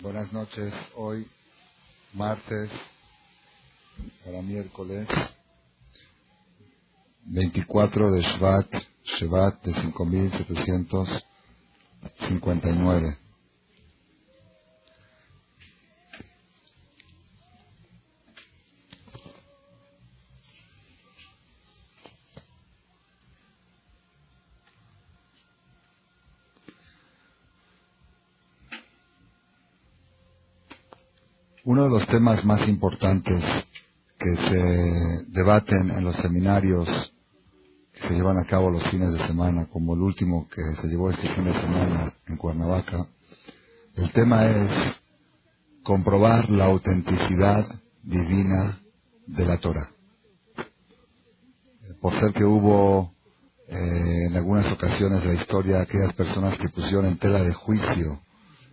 Buenas noches. Hoy, martes, para miércoles, 24 de Shvat, Shvat de 5759. Uno de los temas más importantes que se debaten en los seminarios que se llevan a cabo los fines de semana, como el último que se llevó este fin de semana en Cuernavaca, el tema es comprobar la autenticidad divina de la Torah. Por ser que hubo eh, en algunas ocasiones de la historia aquellas personas que pusieron en tela de juicio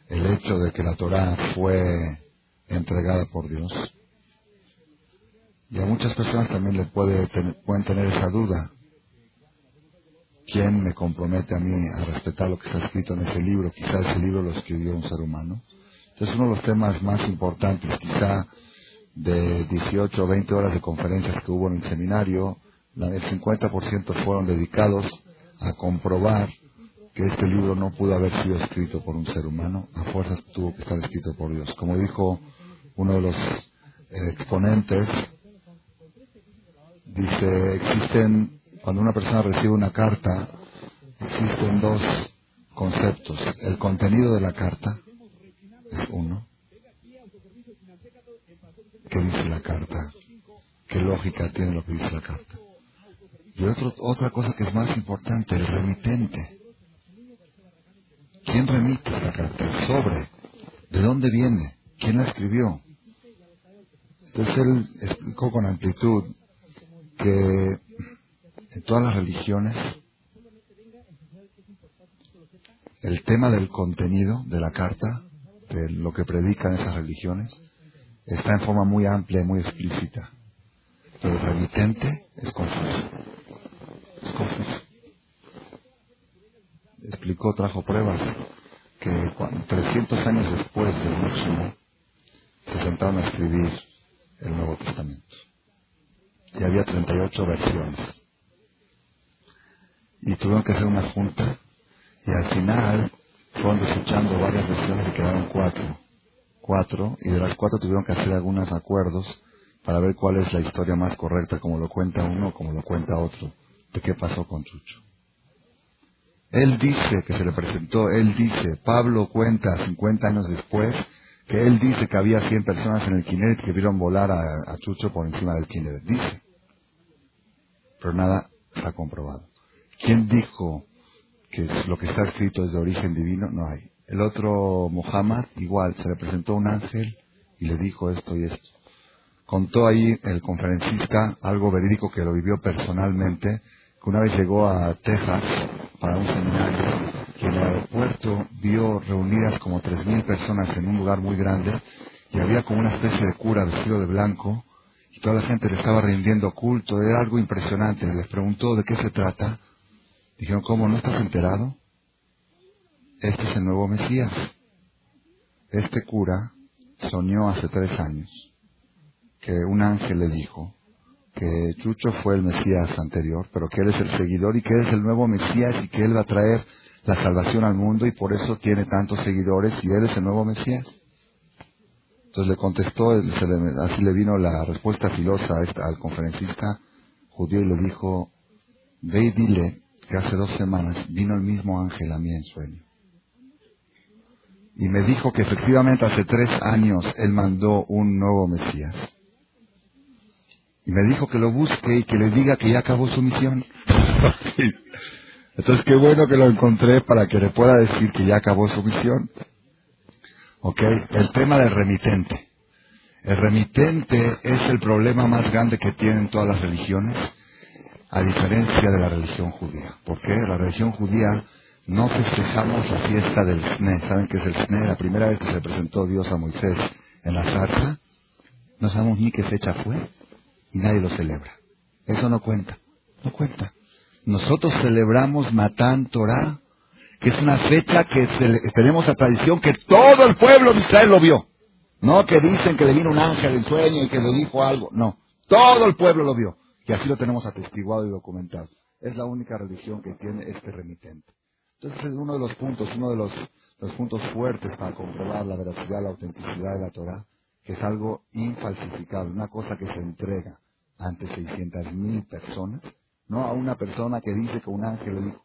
el hecho de que la Torah fue entregada por Dios. Y a muchas personas también le puede pueden tener esa duda. ¿Quién me compromete a mí a respetar lo que está escrito en ese libro? Quizá ese libro lo escribió un ser humano. Entonces uno de los temas más importantes, quizá de 18 o 20 horas de conferencias que hubo en el seminario, el 50% fueron dedicados a comprobar que este libro no pudo haber sido escrito por un ser humano, a fuerzas tuvo que estar escrito por Dios. Como dijo uno de los exponentes, dice, existen, cuando una persona recibe una carta, existen dos conceptos. El contenido de la carta es uno. ¿Qué dice la carta? ¿Qué lógica tiene lo que dice la carta? Y otro, otra cosa que es más importante, el remitente. ¿Quién remite la carta? Sobre. ¿De dónde viene? ¿Quién la escribió? Entonces él explicó con amplitud que en todas las religiones el tema del contenido de la carta, de lo que predican esas religiones, está en forma muy amplia y muy explícita. Pero el remitente es confuso. Es confuso. Explicó, trajo pruebas que cuando, 300 años después del máximo se sentaron a escribir el Nuevo Testamento. Y había 38 versiones. Y tuvieron que hacer una junta y al final fueron desechando varias versiones y quedaron cuatro. Cuatro, y de las cuatro tuvieron que hacer algunos acuerdos para ver cuál es la historia más correcta, como lo cuenta uno como lo cuenta otro, de qué pasó con Chucho. Él dice que se le presentó, él dice, Pablo cuenta 50 años después que él dice que había 100 personas en el Kineret que vieron volar a, Chucho por encima del Kineret. Dice. Pero nada está comprobado. ¿Quién dijo que lo que está escrito es de origen divino? No hay. El otro Muhammad, igual, se le presentó un ángel y le dijo esto y esto. Contó ahí el conferencista algo verídico que lo vivió personalmente, que una vez llegó a Texas para un seminario en el aeropuerto vio reunidas como tres mil personas en un lugar muy grande y había como una especie de cura vestido de blanco y toda la gente le estaba rindiendo culto, era algo impresionante. Les preguntó de qué se trata. Dijeron, ¿cómo? ¿No estás enterado? Este es el nuevo Mesías. Este cura soñó hace tres años que un ángel le dijo que Chucho fue el Mesías anterior, pero que él es el seguidor y que él es el nuevo Mesías y que él va a traer la salvación al mundo y por eso tiene tantos seguidores y él es el nuevo Mesías. Entonces le contestó, así le vino la respuesta filosa al conferencista judío y le dijo, ve y dile que hace dos semanas vino el mismo ángel a mí en sueño. Y me dijo que efectivamente hace tres años él mandó un nuevo Mesías. Y me dijo que lo busque y que le diga que ya acabó su misión. Entonces, qué bueno que lo encontré para que le pueda decir que ya acabó su misión. ¿Ok? El tema del remitente. El remitente es el problema más grande que tienen todas las religiones, a diferencia de la religión judía. ¿Por qué? La religión judía no festejamos la fiesta del SNE. ¿Saben qué es el SNE? La primera vez que se presentó Dios a Moisés en la zarza, no sabemos ni qué fecha fue y nadie lo celebra. Eso no cuenta. No cuenta. Nosotros celebramos Matán Torah que es una fecha que tenemos la tradición que todo el pueblo de Israel lo vio. No que dicen que le vino un ángel en sueño y que le dijo algo. No, todo el pueblo lo vio. Y así lo tenemos atestiguado y documentado. Es la única religión que tiene este remitente. Entonces es uno de los puntos, uno de los, los puntos fuertes para comprobar la veracidad, la autenticidad de la Torah, que es algo infalsificable, una cosa que se entrega ante 600.000 personas, no a una persona que dice que un ángel le dijo.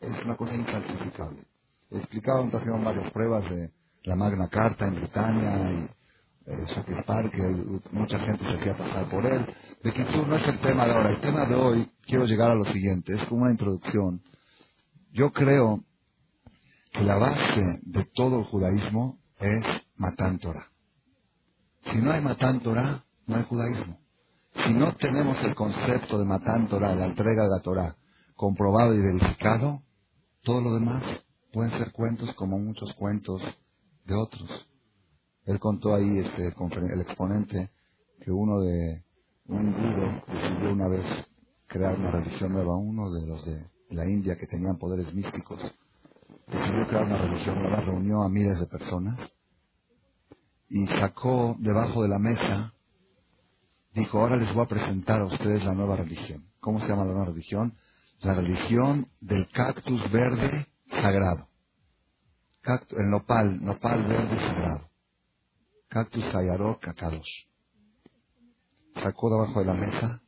Es una cosa infalsificable. He explicado, trajeron varias pruebas de la Magna Carta en Britania y eh, Shakespeare, que mucha gente se hacía pasar por él. De que no es el tema de ahora. El tema de hoy, quiero llegar a lo siguiente, es como una introducción. Yo creo que la base de todo el judaísmo es Matán Torah. Si no hay Matán Torah, no hay judaísmo. Si no tenemos el concepto de Matán Torah, la entrega de la Torah, comprobado y verificado, todo lo demás pueden ser cuentos como muchos cuentos de otros. Él contó ahí, este, el exponente, que uno de, un guru decidió una vez crear una religión nueva, uno de los de la India que tenían poderes místicos, decidió crear una religión nueva, reunió a miles de personas y sacó debajo de la mesa, dijo, ahora les voy a presentar a ustedes la nueva religión. ¿Cómo se llama la nueva religión? La religión del cactus verde sagrado. el nopal, nopal verde sagrado. Cactus Sayarok Kakadosh. Sacó debajo de la mesa,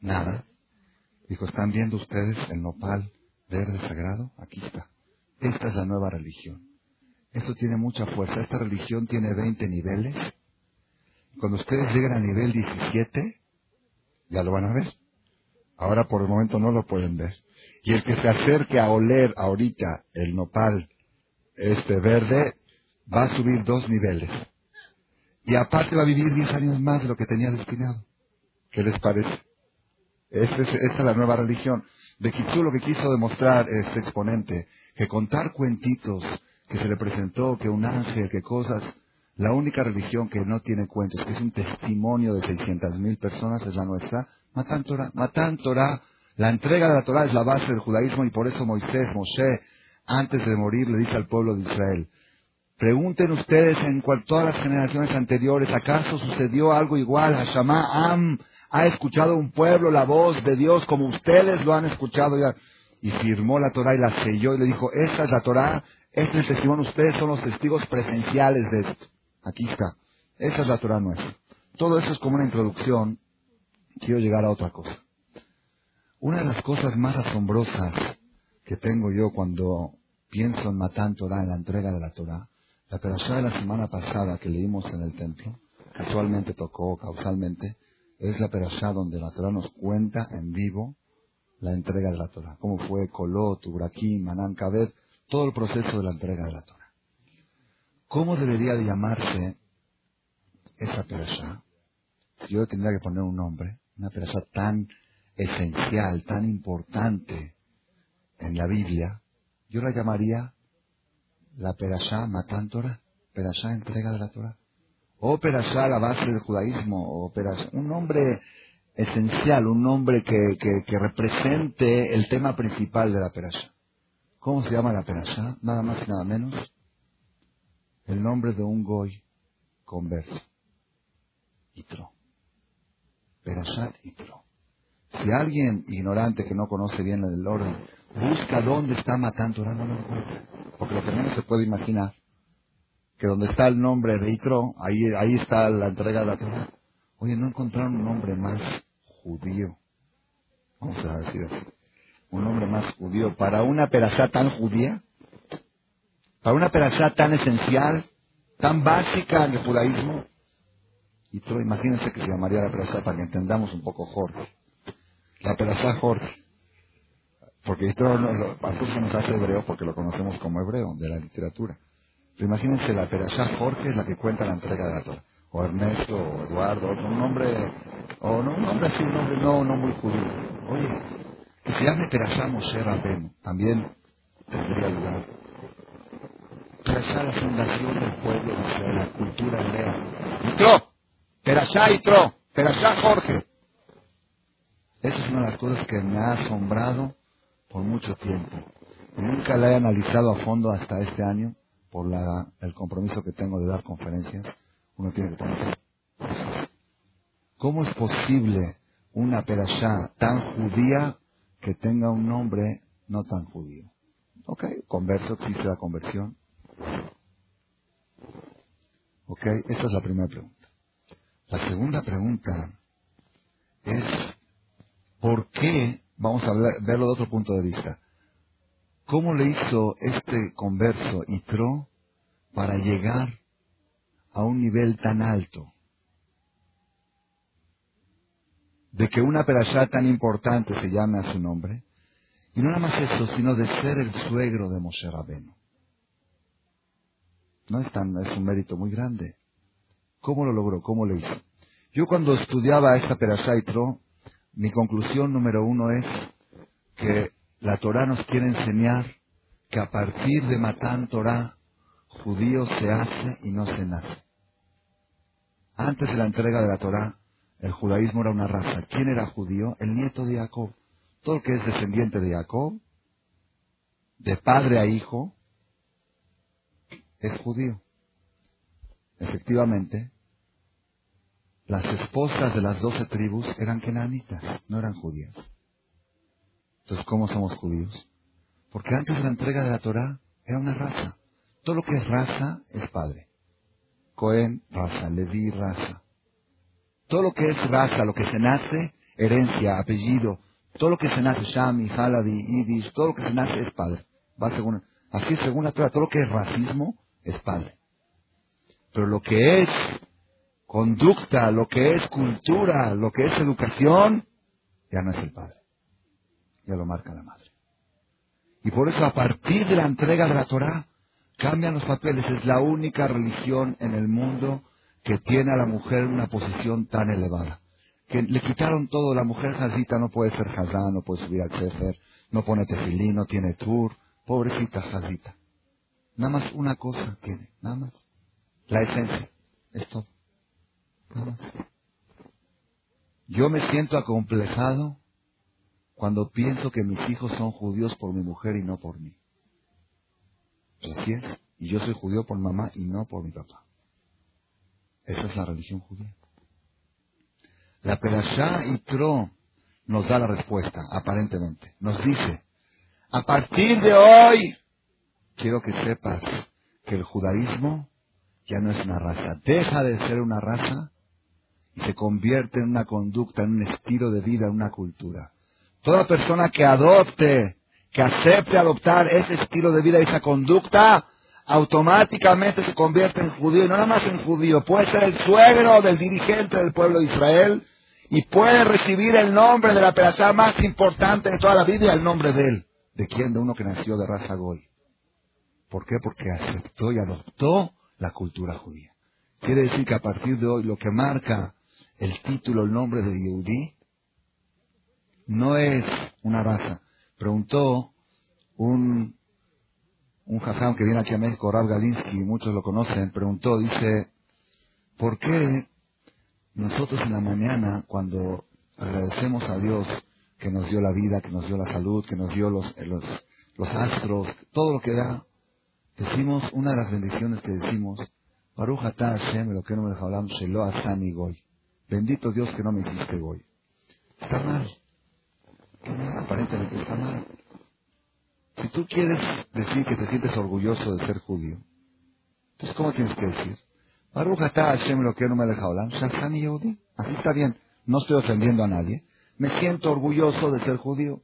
nada. Dijo, ¿están viendo ustedes el nopal verde sagrado? Aquí está. Esta es la nueva religión. Esto tiene mucha fuerza. Esta religión tiene 20 niveles. Cuando ustedes lleguen al nivel 17, ya lo van a ver. Ahora por el momento no lo pueden ver. Y el que se acerque a oler ahorita el nopal este verde, va a subir dos niveles. Y aparte va a vivir 10 años más de lo que tenía destinado. ¿Qué les parece? Esta es, esta es la nueva religión. De Kitsu lo que quiso demostrar este exponente, que contar cuentitos, que se le presentó, que un ángel, que cosas, la única religión que no tiene cuentos, que es un testimonio de 600.000 personas, es la nuestra. Matan Torah, Matan Torah, la entrega de la Torah es la base del judaísmo y por eso Moisés, Moshe, antes de morir le dice al pueblo de Israel, Pregunten ustedes en cual, todas las generaciones anteriores, ¿acaso sucedió algo igual? Hashamá Am ha escuchado un pueblo la voz de Dios como ustedes lo han escuchado ya. Y firmó la Torah y la selló y le dijo, esta es la Torah, este es el testimonio, ustedes son los testigos presenciales de esto. Aquí está. Esta es la Torah nuestra. Todo eso es como una introducción. Quiero llegar a otra cosa. Una de las cosas más asombrosas que tengo yo cuando pienso en Matán Torah, en la entrega de la Torah, la perashá de la semana pasada que leímos en el templo, casualmente tocó, causalmente, es la perashá donde la Torah nos cuenta en vivo la entrega de la Torah. Cómo fue Kolot, Urakim, Manán, Kabed, todo el proceso de la entrega de la Torah. ¿Cómo debería de llamarse esa perashá? Si yo tendría que poner un nombre, una perashá tan esencial, tan importante en la Biblia, yo la llamaría la Perashá Matan Torah, Perashá entrega de la Torah. O Perashá la base del judaísmo, o Perashá, un nombre esencial, un nombre que, que, represente el tema principal de la Perashá. ¿Cómo se llama la Perashá? Nada más y nada menos. El nombre de un goy converso. Itro. Perashat Itro. Si alguien ignorante que no conoce bien el orden busca dónde está matando no lo encuentra. Porque lo que menos se puede imaginar, que donde está el nombre de Itro, ahí, ahí está la entrega de la Torah. Oye, no encontraron un nombre más judío. Vamos a decir así. Un nombre más judío. Para una perashá tan judía, para una perashá tan esencial, tan básica en el judaísmo. Itro, imagínense que se llamaría la perashá para que entendamos un poco Jorge. La perashá Jorge. Porque esto no, se nos hace hebreo porque lo conocemos como hebreo, de la literatura. Pero imagínense, la Perashá Jorge es la que cuenta la entrega de la Torah. O Ernesto, o Eduardo, o un nombre, o no, un nombre así, un nombre no, no muy judío. Oye, que se llame Perashá Moshe Rabenu, también tendría lugar. La fundación del pueblo de Israel, la cultura hebrea. Itro, Perashá Itro, Perashá Jorge. Esa es una de las cosas que me ha asombrado por mucho tiempo. y nunca la he analizado a fondo hasta este año por la, el compromiso que tengo de dar conferencias. Uno tiene que ponerse. ¿Cómo es posible una perashá tan judía que tenga un nombre no tan judío? Ok, converso, existe la conversión. Ok, esta es la primera pregunta. La segunda pregunta es, ¿por qué? Vamos a verlo de otro punto de vista. ¿Cómo le hizo este converso Itro para llegar a un nivel tan alto? De que una perashá tan importante se llame a su nombre. Y no nada más eso, sino de ser el suegro de Moshe Rabeno. No es, tan, es un mérito muy grande. ¿Cómo lo logró? ¿Cómo lo hizo? Yo cuando estudiaba esta Perashá Itro, mi conclusión número uno es que la Torah nos quiere enseñar que a partir de Matán Torah, judío se hace y no se nace. Antes de la entrega de la Torah, el judaísmo era una raza. ¿Quién era judío? El nieto de Jacob. Todo el que es descendiente de Jacob, de padre a hijo, es judío. Efectivamente, las esposas de las doce tribus eran kenanitas, no eran judías. Entonces, ¿cómo somos judíos? Porque antes de la entrega de la Torah era una raza. Todo lo que es raza es padre. Cohen, raza. Levi, raza. Todo lo que es raza, lo que se nace, herencia, apellido, todo lo que se nace, Shami, Halabi, Yiddish, todo lo que se nace es padre. Va según, así según la Torah, todo lo que es racismo es padre. Pero lo que es conducta, lo que es cultura, lo que es educación, ya no es el padre. Ya lo marca la madre. Y por eso a partir de la entrega de la Torah, cambian los papeles. Es la única religión en el mundo que tiene a la mujer una posición tan elevada. Que le quitaron todo. La mujer jazita no puede ser jazá, no puede subir al cefer, no pone tefilín, no tiene tour. Pobrecita jazita. Nada más una cosa tiene, nada más. La esencia. Es todo. Nada más. Yo me siento acomplejado cuando pienso que mis hijos son judíos por mi mujer y no por mí. Así es. Y yo soy judío por mamá y no por mi papá. Esa es la religión judía. La Perashá y Tro nos da la respuesta, aparentemente. Nos dice, a partir de hoy, quiero que sepas que el judaísmo ya no es una raza. Deja de ser una raza y se convierte en una conducta, en un estilo de vida, en una cultura. Toda persona que adopte, que acepte adoptar ese estilo de vida, esa conducta, automáticamente se convierte en judío, y no nada más en judío, puede ser el suegro del dirigente del pueblo de Israel y puede recibir el nombre de la persona más importante de toda la y el nombre de él. ¿De quién? De uno que nació de raza goy. ¿Por qué? Porque aceptó y adoptó la cultura judía. Quiere decir que a partir de hoy lo que marca el título, el nombre de Yehudi, no es una raza. Preguntó un, un jajam que viene aquí a México, Rav Galinsky, muchos lo conocen, preguntó, dice, ¿por qué nosotros en la mañana, cuando agradecemos a Dios que nos dio la vida, que nos dio la salud, que nos dio los, los, los astros, todo lo que da, decimos, una de las bendiciones que decimos, Baruch Hashem, lo que no me dejó Shelo Asani Goy. Bendito Dios que no me hiciste Goy. Está mal aparentemente está mal. Si tú quieres decir que te sientes orgulloso de ser judío, entonces ¿cómo tienes que decir? Baruch Hashem lo que no me deja hablar, Así está bien. No estoy ofendiendo a nadie. Me siento orgulloso de ser judío.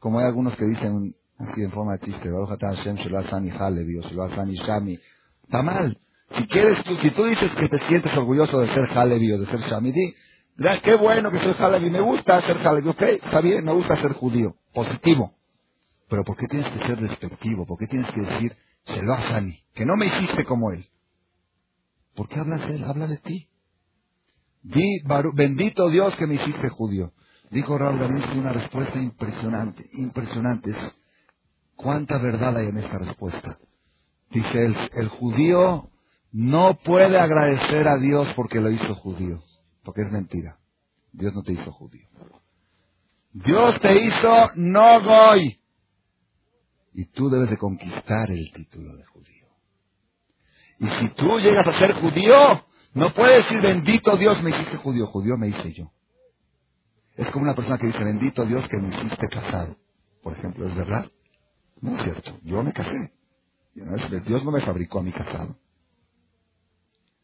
Como hay algunos que dicen así en forma de chiste, Baruch Hashem Shalazani Halevi o Shalazani Shami. Está mal. Si quieres si tú dices que te sientes orgulloso de ser Halevi o de ser Shami, di, Qué bueno que soy Halevi. Me gusta ser Halevi. Ok, está bien, me gusta ser judío. Positivo. Pero ¿por qué tienes que ser despectivo? ¿Por qué tienes que decir, se lo mí? Que no me hiciste como él. ¿Por qué hablas de él? Habla de ti. Di, bendito Dios que me hiciste judío. Dijo Raúl Galinsky una respuesta impresionante, impresionante. ¿Cuánta verdad hay en esta respuesta? Dice, el, el judío no puede agradecer a Dios porque lo hizo judío. Porque es mentira. Dios no te hizo judío. Dios te hizo no goy. Y tú debes de conquistar el título de judío. Y si tú llegas a ser judío, no puedes decir bendito Dios me hiciste judío, judío me hice yo. Es como una persona que dice bendito Dios que me hiciste casado. Por ejemplo, ¿es verdad? No es cierto. Yo me casé. Dios no me fabricó a mi casado.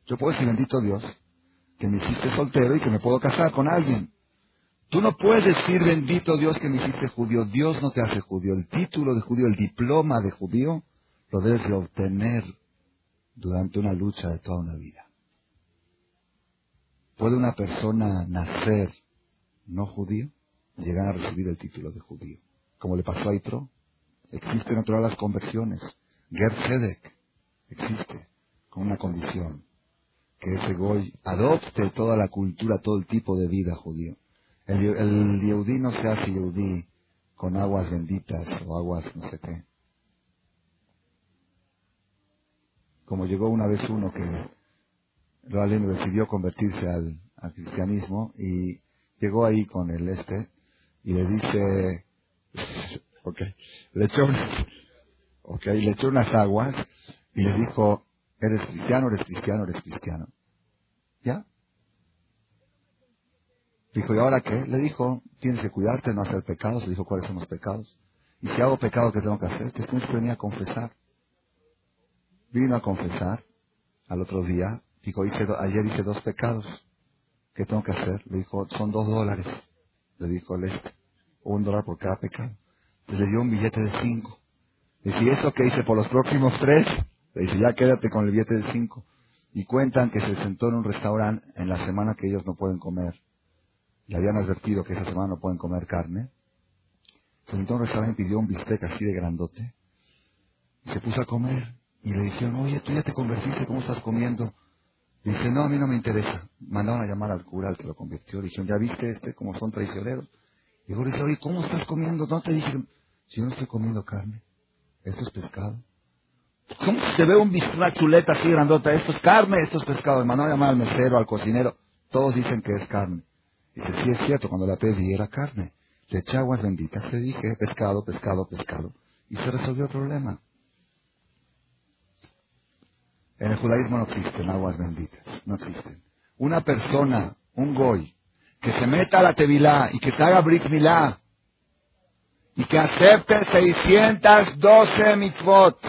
Yo puedo decir bendito Dios que me hiciste soltero y que me puedo casar con alguien. Tú no puedes decir bendito Dios que me hiciste judío. Dios no te hace judío. El título de judío, el diploma de judío, lo debes de obtener durante una lucha de toda una vida. ¿Puede una persona nacer no judío y llegar a recibir el título de judío? Como le pasó a Itro. Existen natural las conversiones. Ger existe con una condición que ese goy adopte toda la cultura, todo el tipo de vida judío. El, el no se hace yehudí con aguas benditas o aguas no sé qué. Como llegó una vez uno que lo decidió convertirse al, cristianismo y llegó ahí con el este y le dice, ok, le echó, okay, le echó unas aguas y le dijo, eres cristiano, eres cristiano, eres cristiano. ¿Ya? Dijo, ¿y ahora qué? Le dijo, tienes que cuidarte, no hacer pecados. Le dijo, ¿cuáles son los pecados? Y si hago pecado, ¿qué tengo que hacer? Pues tienes que venir a confesar. Vino a confesar al otro día. Dijo, ayer hice dos pecados. ¿Qué tengo que hacer? Le dijo, son dos dólares. Le dijo el este. Un dólar por cada pecado. Entonces le dio un billete de cinco. ¿y eso que hice por los próximos tres? Le dice, ya quédate con el billete de cinco. Y cuentan que se sentó en un restaurante en la semana que ellos no pueden comer le habían advertido que esa semana no pueden comer carne, se sentó en un restaurante y pidió un bistec así de grandote, y se puso a comer, y le dijeron, oye, tú ya te convertiste, ¿cómo estás comiendo? Y dice, no, a mí no me interesa. Mandaron a llamar al cura, al que lo convirtió, le dijeron, ¿ya viste este, como son traicioneros? Y luego le dice, oye, ¿cómo estás comiendo? No te dije, si no estoy comiendo carne, esto es pescado. ¿Cómo se ve un una chuleta así grandota? Esto es carne, esto es pescado. A llamar al mesero, al cocinero, todos dicen que es carne. Dice, sí es cierto, cuando la pedí era carne. Le eché aguas benditas, le dije, pescado, pescado, pescado. Y se resolvió el problema. En el judaísmo no existen aguas benditas, no existen. Una persona, un goy, que se meta a la tevilá y que te haga brit milá y que acepte 612 mitzvot.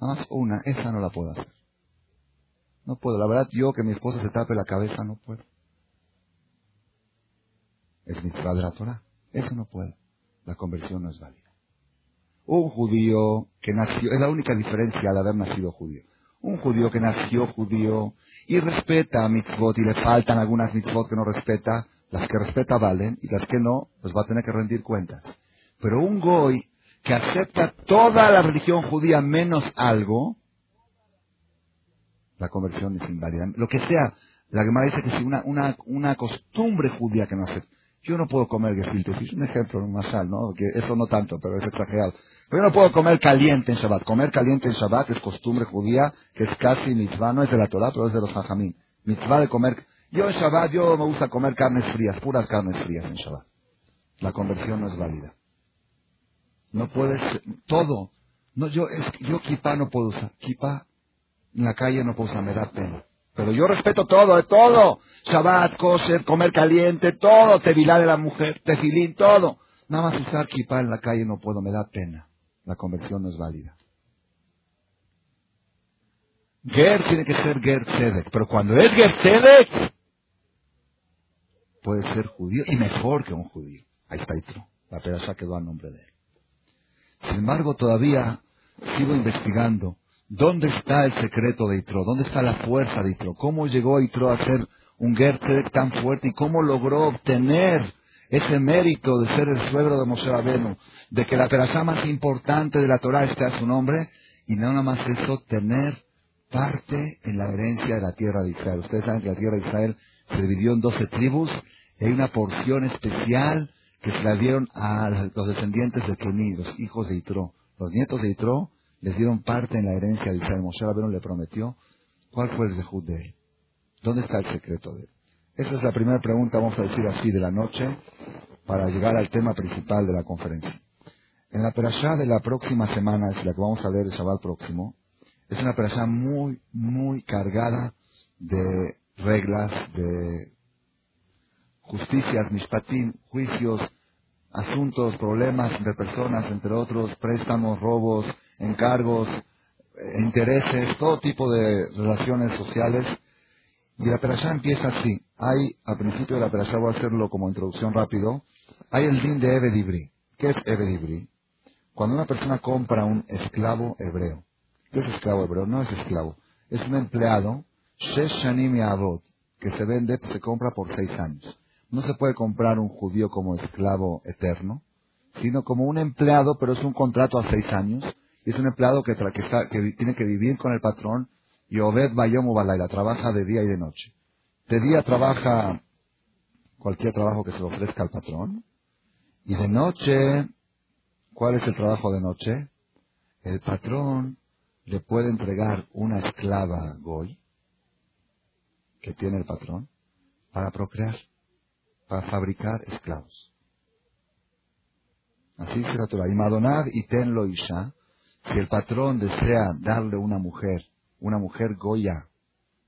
Nada más una, esa no la puedo hacer. No puedo, la verdad yo que mi esposa se tape la cabeza no puedo. Es mitzvah de la Torah. Eso no puede. La conversión no es válida. Un judío que nació, es la única diferencia de haber nacido judío. Un judío que nació judío y respeta a mitzvot y le faltan algunas mitzvot que no respeta, las que respeta valen y las que no, pues va a tener que rendir cuentas. Pero un goy que acepta toda la religión judía menos algo, la conversión es inválida. Lo que sea, la Gemara dice que si una, una, una costumbre judía que no acepta, yo no puedo comer gefilte es un ejemplo sal, ¿no? Que eso no tanto, pero es exagerado. Pero yo no puedo comer caliente en Shabbat. Comer caliente en Shabbat es costumbre judía, que es casi mitzvah, no es de la Torah, pero es de los hajamim. Mitzvah de comer. Yo en Shabbat, yo me gusta comer carnes frías, puras carnes frías en Shabbat. La conversión no es válida. No puedes, todo. No, yo, es, yo kippah no puedo usar. Kippah en la calle no puedo usar, me da pena. Pero yo respeto todo, de todo. Shabbat, kosher, comer caliente, todo. Tevilá de la mujer, tefilín, todo. Nada más usar kippah en la calle no puedo, me da pena. La conversión no es válida. Ger tiene que ser Ger Tzedek, pero cuando es Ger Tzedek, puede ser judío y mejor que un judío. Ahí está Itro. La pedaza quedó a nombre de él. Sin embargo, todavía sigo investigando ¿Dónde está el secreto de Itro? ¿Dónde está la fuerza de Itro? ¿Cómo llegó Itro a ser un Gertzedek tan fuerte y cómo logró obtener ese mérito de ser el suegro de Moshe Rabenu, de que la perashá más importante de la Torah esté a su nombre y no nada más eso, tener parte en la herencia de la tierra de Israel. Ustedes saben que la tierra de Israel se dividió en doce tribus y hay una porción especial que se la dieron a los descendientes de Kení, los hijos de Itro. Los nietos de Itro les dieron parte en la herencia de Israel. Moshe Rabbeinu le prometió. ¿Cuál fue el dejud de él? ¿Dónde está el secreto de él? Esa es la primera pregunta, vamos a decir así, de la noche, para llegar al tema principal de la conferencia. En la perashá de la próxima semana, es la que vamos a ver el Shabbat próximo, es una perashá muy, muy cargada de reglas, de justicias, mishpatim, juicios, asuntos, problemas de personas, entre otros, préstamos, robos, encargos, eh, intereses, todo tipo de relaciones sociales. Y la perashá empieza así. Hay, al principio de la perashá, voy a hacerlo como introducción rápido, hay el din de Ebedibri. ¿Qué es Ebedibri? Cuando una persona compra un esclavo hebreo. ¿Qué es esclavo hebreo? No es esclavo. Es un empleado, Sheshanim Avot, que se vende, se compra por seis años. No se puede comprar un judío como esclavo eterno, sino como un empleado, pero es un contrato a seis años. Y es un empleado que, que, tiene que vivir con el patrón y Obed Bayom Balaila, trabaja de día y de noche. De día trabaja cualquier trabajo que se le ofrezca al patrón. Y de noche ¿Cuál es el trabajo de noche? El patrón le puede entregar una esclava goy que tiene el patrón para procrear, para fabricar esclavos. Así dice la Torah. Y Madonad y tenlo isha, si el patrón desea darle una mujer, una mujer goya,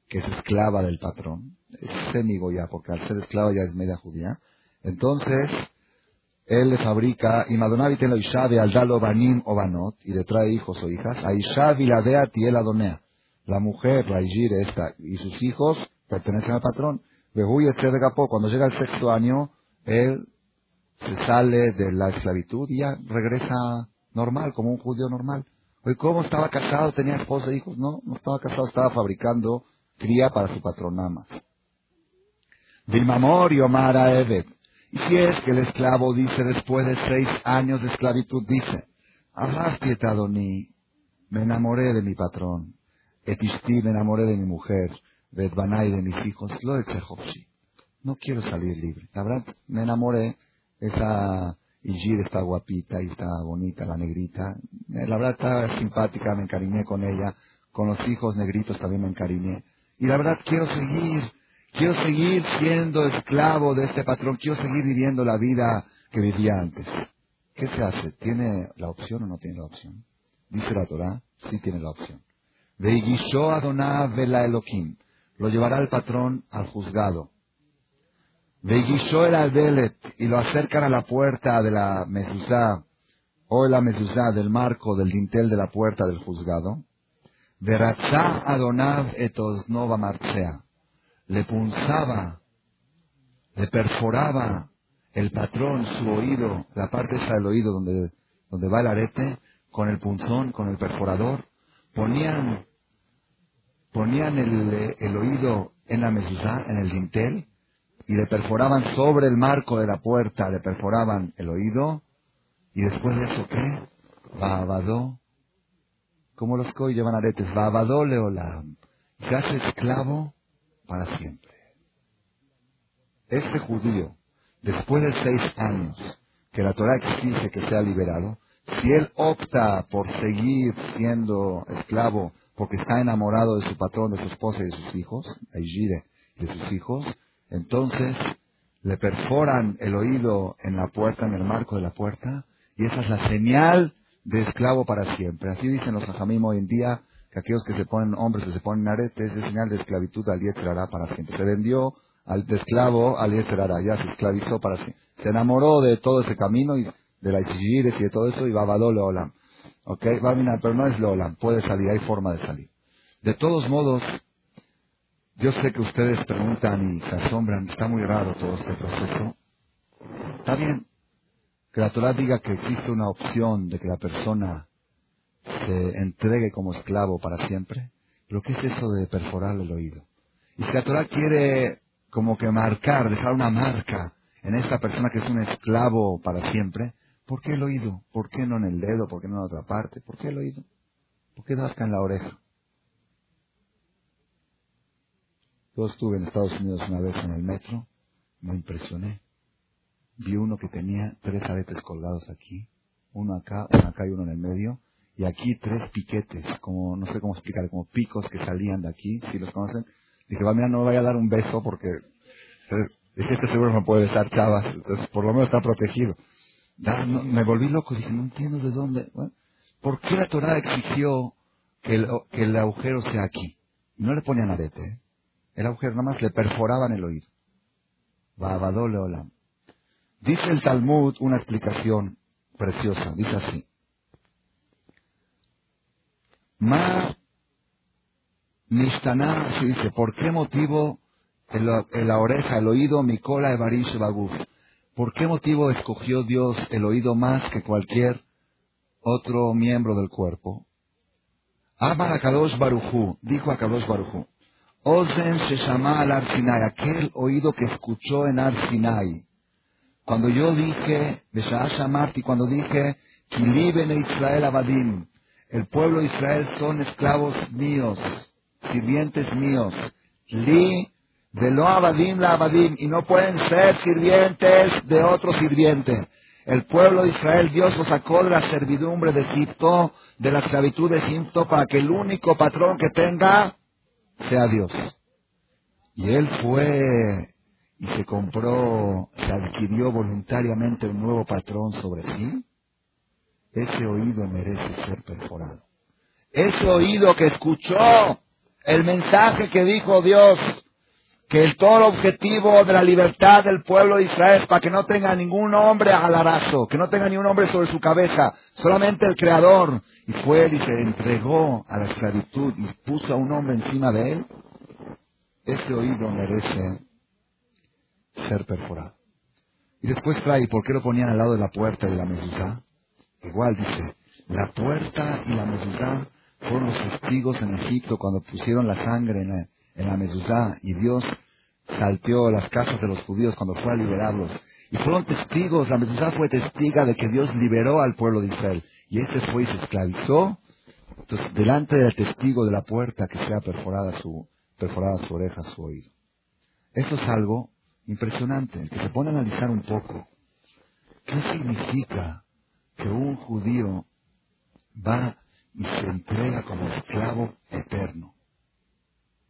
que es esclava del patrón, es semi goya, porque al ser esclava ya es media judía, entonces él le fabrica, y Madonavi te lo Ishabe al dalo banim o banot, y le trae hijos o hijas, a Ishavi la vea tiel adonea. La mujer, la Ijire esta, y sus hijos pertenecen al patrón. Cuando llega el sexto año, él se sale de la esclavitud y ya regresa normal, como un judío normal. Oye, ¿cómo estaba casado? ¿Tenía esposa e hijos? No, no estaba casado, estaba fabricando cría para su patrón nada más. Dilmamor y Omar Evet. Y si es que el esclavo dice después de seis años de esclavitud, dice, Adoní, me enamoré de mi patrón, Etishti, me enamoré de mi mujer, Betbanai de mis hijos, lo de No quiero salir libre. La verdad, me enamoré, esa Igir está guapita y está bonita, la negrita. La verdad está simpática, me encariñé con ella. Con los hijos negritos también me encariñé. Y la verdad quiero seguir Quiero seguir siendo esclavo de este patrón. Quiero seguir viviendo la vida que vivía antes. ¿Qué se hace? ¿Tiene la opción o no tiene la opción? Dice la Torah, sí tiene la opción. Veigisho Adoná vela Elohim. Lo llevará el patrón al juzgado. Veigisho el Adelet. Y lo acercan a la puerta de la mezuzá. O la mezuzá del marco del dintel de la puerta del juzgado. Veratzá Adonav etosnova marcea le punzaba, le perforaba el patrón su oído, la parte esa del oído donde, donde va el arete, con el punzón, con el perforador, ponían, ponían el, el oído en la mesuzá, en el dintel, y le perforaban sobre el marco de la puerta, le perforaban el oído, y después de eso, ¿qué? Babadó, como los que llevan aretes, babadó leolam, se hace esclavo para siempre. Este judío, después de seis años que la Torah exige que sea liberado, si él opta por seguir siendo esclavo porque está enamorado de su patrón, de su esposa y de sus hijos, Aijide, de sus hijos, entonces le perforan el oído en la puerta, en el marco de la puerta, y esa es la señal de esclavo para siempre. Así dicen los hajamim hoy en día, que aquellos que se ponen hombres que se ponen aretes es señal de esclavitud al Yetzerará para siempre. Se vendió al esclavo al Yetzerará, ya se esclavizó para siempre. Se enamoró de todo ese camino y de la Isigires y de todo eso y Babadó Leolam. ¿Ok? Va a pero no es Leolam, puede salir, hay forma de salir. De todos modos, yo sé que ustedes preguntan y se asombran, está muy raro todo este proceso. Está bien que la Torah diga que existe una opción de que la persona se entregue como esclavo para siempre. Pero ¿qué es eso de perforar el oído? Y si la Torah quiere como que marcar, dejar una marca en esta persona que es un esclavo para siempre, ¿por qué el oído? ¿Por qué no en el dedo? ¿Por qué no en otra parte? ¿Por qué el oído? ¿Por qué dasca en la oreja? Yo estuve en Estados Unidos una vez en el metro, me impresioné. Vi uno que tenía tres aretes colgados aquí, uno acá, uno acá y uno en el medio, y aquí tres piquetes, como, no sé cómo explicar, como picos que salían de aquí, si los conocen. Dije, va, mira, no me vaya a dar un beso porque, dije, este seguro no puede besar chavas, entonces por lo menos está protegido. Me volví loco, dije, no entiendo de dónde. ¿Por qué la Torah exigió que el, que el agujero sea aquí? Y no le ponían arete, ¿eh? El agujero nada más le perforaban el oído. Dice el Talmud una explicación preciosa, dice así. Ma Nishtaná, se dice, ¿por qué motivo en la, oreja, el oído, Mikola Evarim Shebaguf? ¿Por qué motivo escogió Dios el oído más que cualquier otro miembro del cuerpo? Amar a Kadosh Baruchu, dijo a Kadosh Baruchu, Ozen se llama al Arsinai, aquel oído que escuchó en Arsinai. Cuando yo dije, Marti, cuando dije, Kiliben Israel Abadim, el pueblo de Israel son esclavos míos, sirvientes míos. Li, de lo Abadim la Abadim, y no pueden ser sirvientes de otro sirviente. El pueblo de Israel, Dios lo sacó de la servidumbre de Egipto, de la esclavitud de Egipto, para que el único patrón que tenga sea Dios. Y él fue y se compró, se adquirió voluntariamente un nuevo patrón sobre sí. Ese oído merece ser perforado. Ese oído que escuchó el mensaje que dijo Dios, que el todo objetivo de la libertad del pueblo de Israel para que no tenga ningún hombre alarazo, que no tenga ningún hombre sobre su cabeza, solamente el Creador. Y fue él y se entregó a la esclavitud y puso a un hombre encima de él. Ese oído merece ser perforado. Y después trae, ¿por qué lo ponían al lado de la puerta y de la mezuzá? Igual dice, la puerta y la mezuzá fueron los testigos en Egipto cuando pusieron la sangre en la, en la mezuzá y Dios salteó las casas de los judíos cuando fue a liberarlos. Y fueron testigos, la mezuzá fue testiga de que Dios liberó al pueblo de Israel. Y este fue y se esclavizó. Entonces, delante del testigo de la puerta que sea perforada su, perforada su oreja, su oído. Esto es algo impresionante, que se pone a analizar un poco. ¿Qué significa que un judío va y se entrega como esclavo eterno?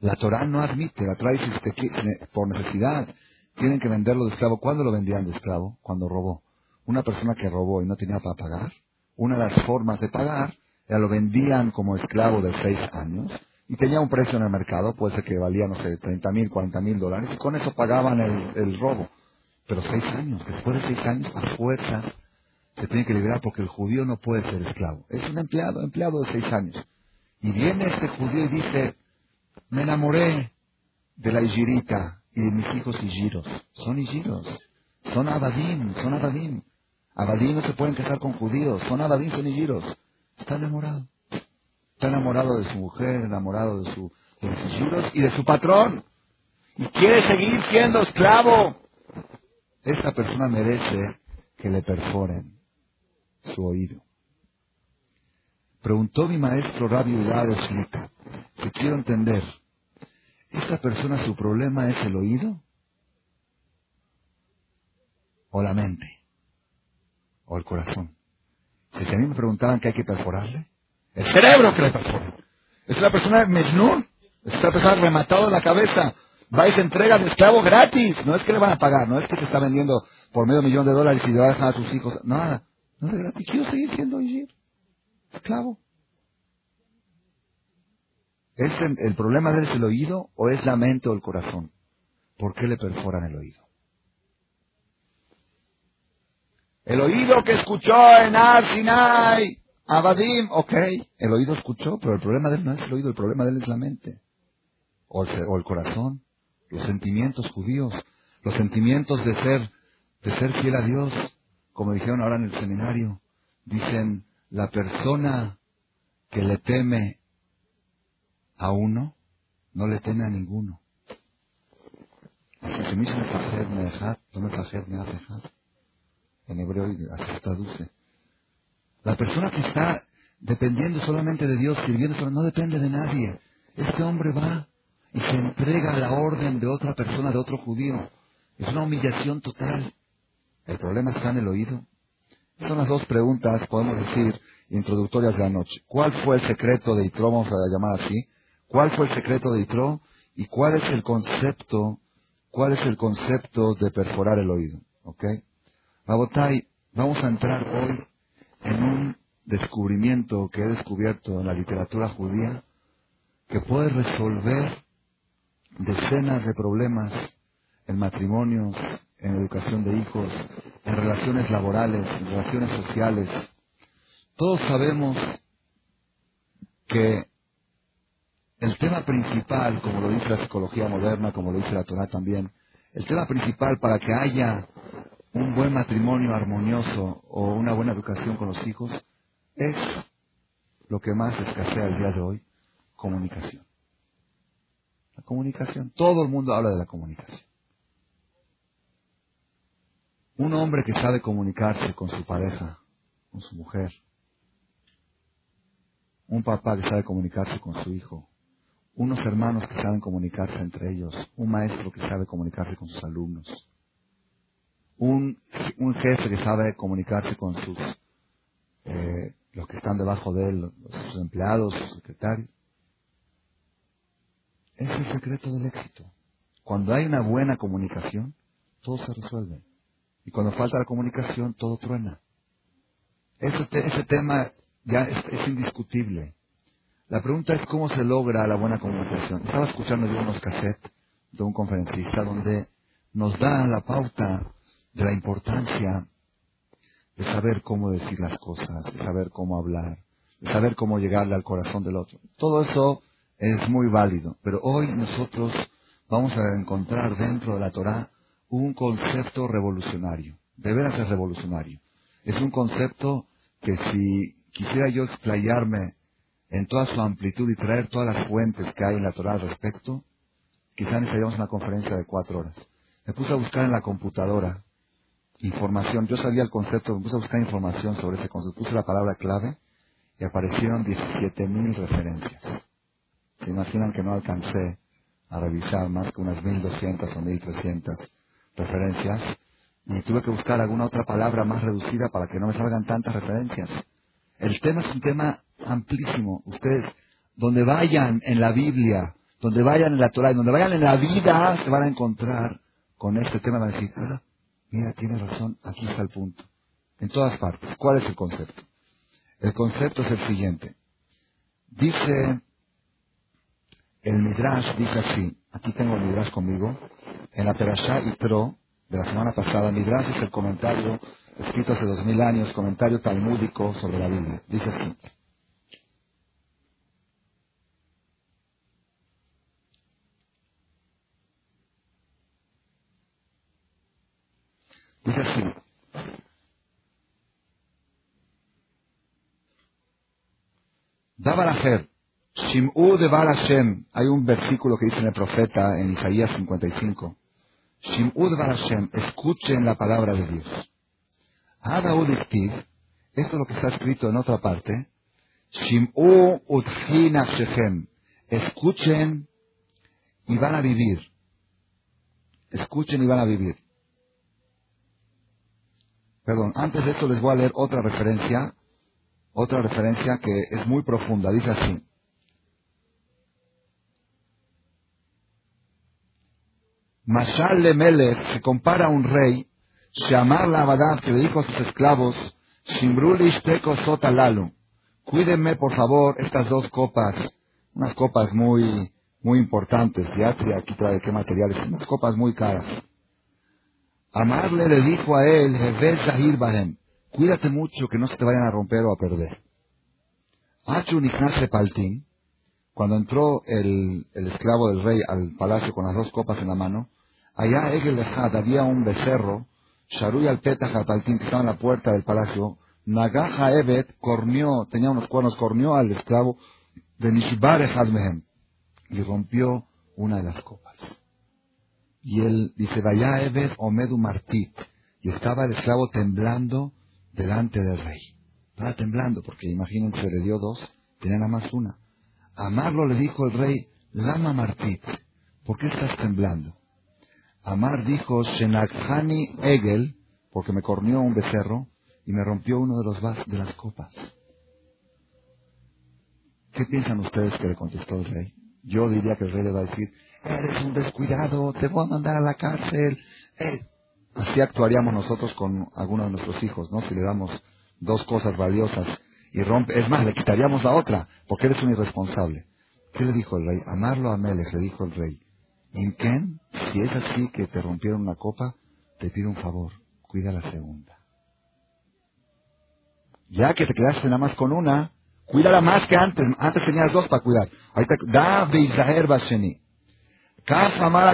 La Torah no admite, la que por necesidad tienen que venderlo de esclavo. ¿Cuándo lo vendían de esclavo? Cuando robó. Una persona que robó y no tenía para pagar, una de las formas de pagar era lo vendían como esclavo de seis años y tenía un precio en el mercado, puede ser que valía, no sé, 30 mil, 40 mil dólares y con eso pagaban el, el robo. Pero seis años, después de seis años, a fuerzas se tiene que liberar porque el judío no puede ser esclavo. Es un empleado, empleado de seis años. Y viene este judío y dice, me enamoré de la Igirita y de mis hijos Igiros. Son Igiros. Son Abadim, son Abadim. Abadim no se pueden casar con judíos. Son Abadim, son Igiros. Está enamorado. Está enamorado de su mujer, enamorado de, su, de sus Igiros y de su patrón. Y quiere seguir siendo esclavo. Esta persona merece que le perforen su oído. Preguntó mi maestro Rabbi Udá de que quiero entender, ¿esta persona su problema es el oído? ¿O la mente? ¿O el corazón? Si a mí me preguntaban qué hay que perforarle, el cerebro que le perforan. Es una persona mesnún, es una persona rematado en la cabeza. Va y se entrega de esclavo gratis. No es que le van a pagar, no es que se está vendiendo por medio millón de dólares y le va a dejar a sus hijos. Nada, no es gratis. Quiero seguir siendo esclavo. ¿Es el, problema de él es el oído o es la mente o el corazón? ¿Por qué le perforan el oído? El oído que escuchó en Arsinai, Abadim, ok, el oído escuchó, pero el problema de él no es el oído, el problema de él es la mente. O el, o el corazón, los sentimientos judíos, los sentimientos de ser, de ser fiel a Dios, como dijeron ahora en el seminario, dicen, la persona que le teme a uno, no le teme a ninguno. En hebreo así se traduce. La persona que está dependiendo solamente de Dios, sirviendo no depende de nadie. Este hombre va y se entrega a la orden de otra persona, de otro judío. Es una humillación total. El problema está en el oído. Son las dos preguntas, podemos decir, introductorias de la noche. ¿Cuál fue el secreto de Itro? Vamos a llamar así. ¿Cuál fue el secreto de Itro? ¿Y cuál es el concepto, cuál es el concepto de perforar el oído? ¿Ok? Rabotai, Vamos a entrar hoy en un descubrimiento que he descubierto en la literatura judía que puede resolver decenas de problemas en matrimonios, en educación de hijos, en relaciones laborales, en relaciones sociales. Todos sabemos que el tema principal, como lo dice la psicología moderna, como lo dice la Torah también, el tema principal para que haya un buen matrimonio armonioso o una buena educación con los hijos es lo que más escasea el día de hoy, comunicación. La comunicación. Todo el mundo habla de la comunicación. Un hombre que sabe comunicarse con su pareja, con su mujer. Un papá que sabe comunicarse con su hijo. Unos hermanos que saben comunicarse entre ellos. Un maestro que sabe comunicarse con sus alumnos. Un, un jefe que sabe comunicarse con sus eh, los que están debajo de él, sus empleados, sus secretarios. Es el secreto del éxito. Cuando hay una buena comunicación, todo se resuelve. Y cuando falta la comunicación, todo truena. Ese, ese tema ya es, indiscutible. La pregunta es cómo se logra la buena comunicación. Estaba escuchando yo unos cassettes de un conferencista donde nos da la pauta de la importancia de saber cómo decir las cosas, de saber cómo hablar, de saber cómo llegarle al corazón del otro. Todo eso es muy válido, pero hoy nosotros vamos a encontrar dentro de la Torah un concepto revolucionario. De veras es revolucionario. Es un concepto que si quisiera yo explayarme en toda su amplitud y traer todas las fuentes que hay en la Torah al respecto, quizá necesitaríamos una conferencia de cuatro horas. Me puse a buscar en la computadora información. Yo sabía el concepto, me puse a buscar información sobre ese concepto. Puse la palabra clave y aparecieron 17.000 referencias. Se imaginan que no alcancé a revisar más que unas 1.200 o 1.300 referencias y tuve que buscar alguna otra palabra más reducida para que no me salgan tantas referencias. El tema es un tema amplísimo. Ustedes, donde vayan en la Biblia, donde vayan en la Torah, donde vayan en la vida, se van a encontrar con este tema. Van mira, tiene razón, aquí está el punto. En todas partes. ¿Cuál es el concepto? El concepto es el siguiente. Dice el Midrash dice así, aquí tengo el Midrash conmigo, en la Perashá Itro de la semana pasada, Midrash es el comentario escrito hace dos mil años, comentario talmúdico sobre la Biblia. Dice así. Dice así. Daba la Shim'u de Bar Hashem. Hay un versículo que dice en el profeta en Isaías 55. Shim'u de Bar Hashem. Escuchen la palabra de Dios. Adaud esto es lo que está escrito en otra parte. Shim'u Shechem. Escuchen y van a vivir. Escuchen y van a vivir. Perdón, antes de esto les voy a leer otra referencia, otra referencia que es muy profunda. Dice así. Mashal le Melech se compara a un rey, Shamar la Abadab, que le dijo a sus esclavos, Shimbrulish teko sotalalu, cuídenme por favor estas dos copas, unas copas muy, muy importantes, diatria, aquí trae qué materiales, unas copas muy caras. Amarle le dijo a él, Zahir Bahem, cuídate mucho que no se te vayan a romper o a perder. Achu Paltin, cuando entró el, el, esclavo del rey al palacio con las dos copas en la mano, Allá Egel había un becerro, Sharuy al Petah que estaba en la puerta del palacio. Nagaja Evet cornió, tenía unos cuernos, cornió al esclavo de Nishbare Hadmehem y rompió una de las copas. Y él dice, vaya Evet Omedu Martit. Y estaba el esclavo temblando delante del rey. Estaba temblando, porque imagínense, le dio dos, tenía nada más una. Amarlo le dijo el rey, Lama Martit, ¿por qué estás temblando? Amar dijo, Shenakhani Egel, porque me corneó un becerro y me rompió uno de los vas de las copas. ¿Qué piensan ustedes que le contestó el rey? Yo diría que el rey le va a decir, eres un descuidado, te voy a mandar a la cárcel. Así actuaríamos nosotros con alguno de nuestros hijos, ¿no? Si le damos dos cosas valiosas y rompe, es más, le quitaríamos la otra, porque eres un irresponsable. ¿Qué le dijo el rey? Amarlo a Meles, le dijo el rey. Inken, si es así que te rompieron una copa, te pido un favor, cuida la segunda. Ya que te quedaste nada más con una, cuídala más que antes. Antes tenías dos para cuidar. Ahorita, da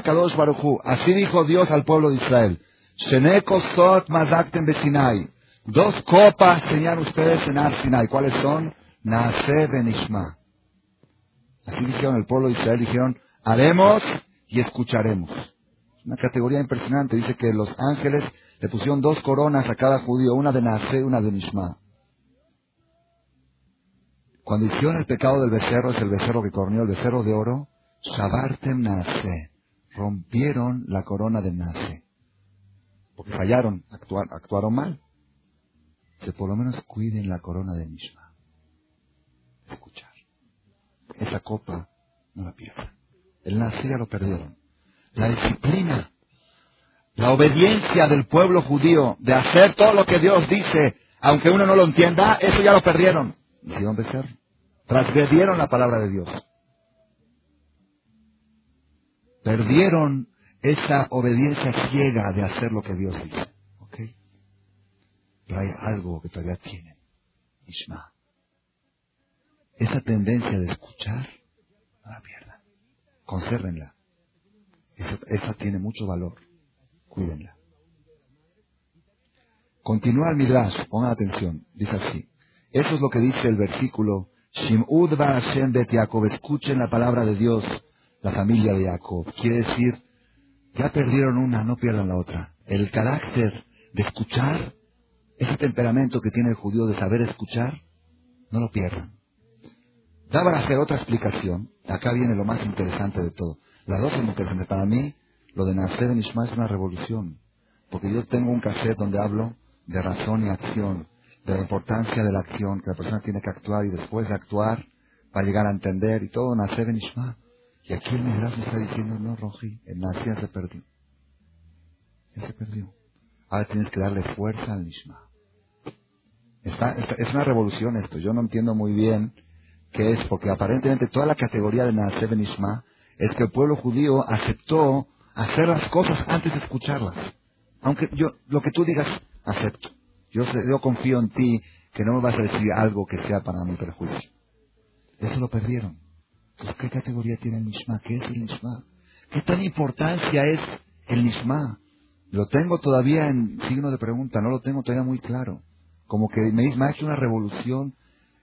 Kadosh Baruchu. Así dijo Dios al pueblo de Israel. Shenekosot mazakten besinai. Dos copas tenían ustedes en Ar ¿Cuáles son? Naase benishma. Así dijeron el pueblo de Israel, dijeron, haremos y escucharemos. Una categoría impresionante. Dice que los ángeles le pusieron dos coronas a cada judío, una de Naase y una de Nishma. Cuando hicieron el pecado del becerro, es el becerro que corneó, el becerro de oro, Shabartem Naase. Rompieron la corona de Naase. Porque fallaron, actuaron mal. Que por lo menos cuiden la corona de Nishma. Escuchar. Esa copa no la pierdan. El Naase ya lo perdieron. La disciplina, la obediencia del pueblo judío de hacer todo lo que Dios dice, aunque uno no lo entienda, eso ya lo perdieron. Hicieron becerro. Transgredieron la palabra de Dios. Perdieron esa obediencia ciega de hacer lo que Dios dice. Pero hay algo que todavía tienen. Ishma. Esa tendencia de escuchar, no la pierdan. Consérvenla. Esa, tiene mucho valor. Cuídenla. Continúa el Midrash, pongan atención. Dice así. Eso es lo que dice el versículo Shim'ud Hashem bet Jacob. Escuchen la palabra de Dios, la familia de Jacob. Quiere decir, ya perdieron una, no pierdan la otra. El carácter de escuchar, ese temperamento que tiene el judío de saber escuchar, no lo pierdan. Daba hacer otra explicación. Acá viene lo más interesante de todo. Las dos son interesantes. Para mí, lo de nacer en Ishmael es una revolución. Porque yo tengo un cassette donde hablo de razón y acción de la importancia de la acción, que la persona tiene que actuar y después de actuar va a llegar a entender y todo, nacer en Ishma. Y aquí el Midrash me está diciendo, no, Roji, el nacer se perdió. Ya se perdió. Ahora tienes que darle fuerza al Nishma. Está, es una revolución esto. Yo no entiendo muy bien qué es, porque aparentemente toda la categoría de Naaseh en Ishma es que el pueblo judío aceptó hacer las cosas antes de escucharlas. Aunque yo, lo que tú digas, acepto. Yo, yo confío en ti que no me vas a decir algo que sea para mi perjuicio. Eso lo perdieron. ¿qué categoría tiene el Nishma? ¿Qué es el Nishma? ¿Qué tan importancia es el Nishma? Lo tengo todavía en signo de pregunta, no lo tengo todavía muy claro. Como que me, me ha hecho una revolución.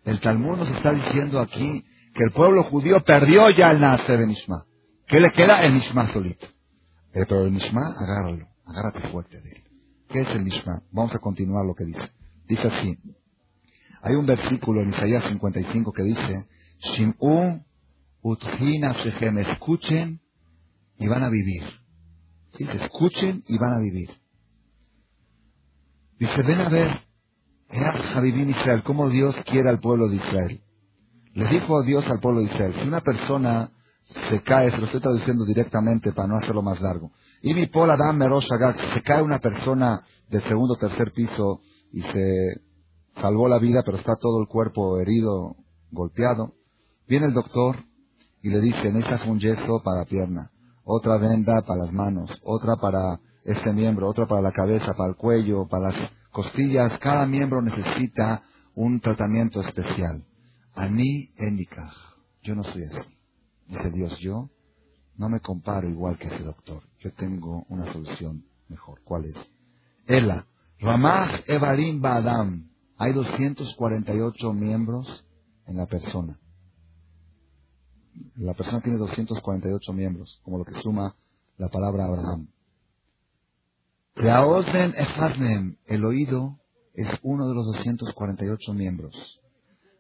El Talmud nos está diciendo aquí que el pueblo judío perdió ya el nace de Nishma. ¿Qué le queda? El Nishma solito. Eh, pero el Nishma, agárralo, agárrate fuerte de él. ¿Qué es el Nishma? Vamos a continuar lo que dice. Dice así. Hay un versículo en Isaías 55 que dice, Shim'u utchina shechem, escuchen y van a vivir. ¿Sí? Escuchen y van a vivir. Dice, ven a ver, Israel, cómo Dios quiere al pueblo de Israel. Le dijo Dios al pueblo de Israel, si una persona se cae, se lo estoy traduciendo directamente para no hacerlo más largo, y mi pola se cae una persona del segundo o tercer piso y se salvó la vida, pero está todo el cuerpo herido, golpeado. Viene el doctor y le dice, necesitas un yeso para la pierna, otra venda para las manos, otra para este miembro, otra para la cabeza, para el cuello, para las costillas. Cada miembro necesita un tratamiento especial. A mí, Enika, yo no soy así. Dice Dios, yo no me comparo igual que ese doctor. Yo tengo una solución mejor. ¿Cuál es? Ela. Ramah Evarim Badam. Hay 248 miembros en la persona. La persona tiene 248 miembros, como lo que suma la palabra Abraham. El oído es uno de los 248 miembros.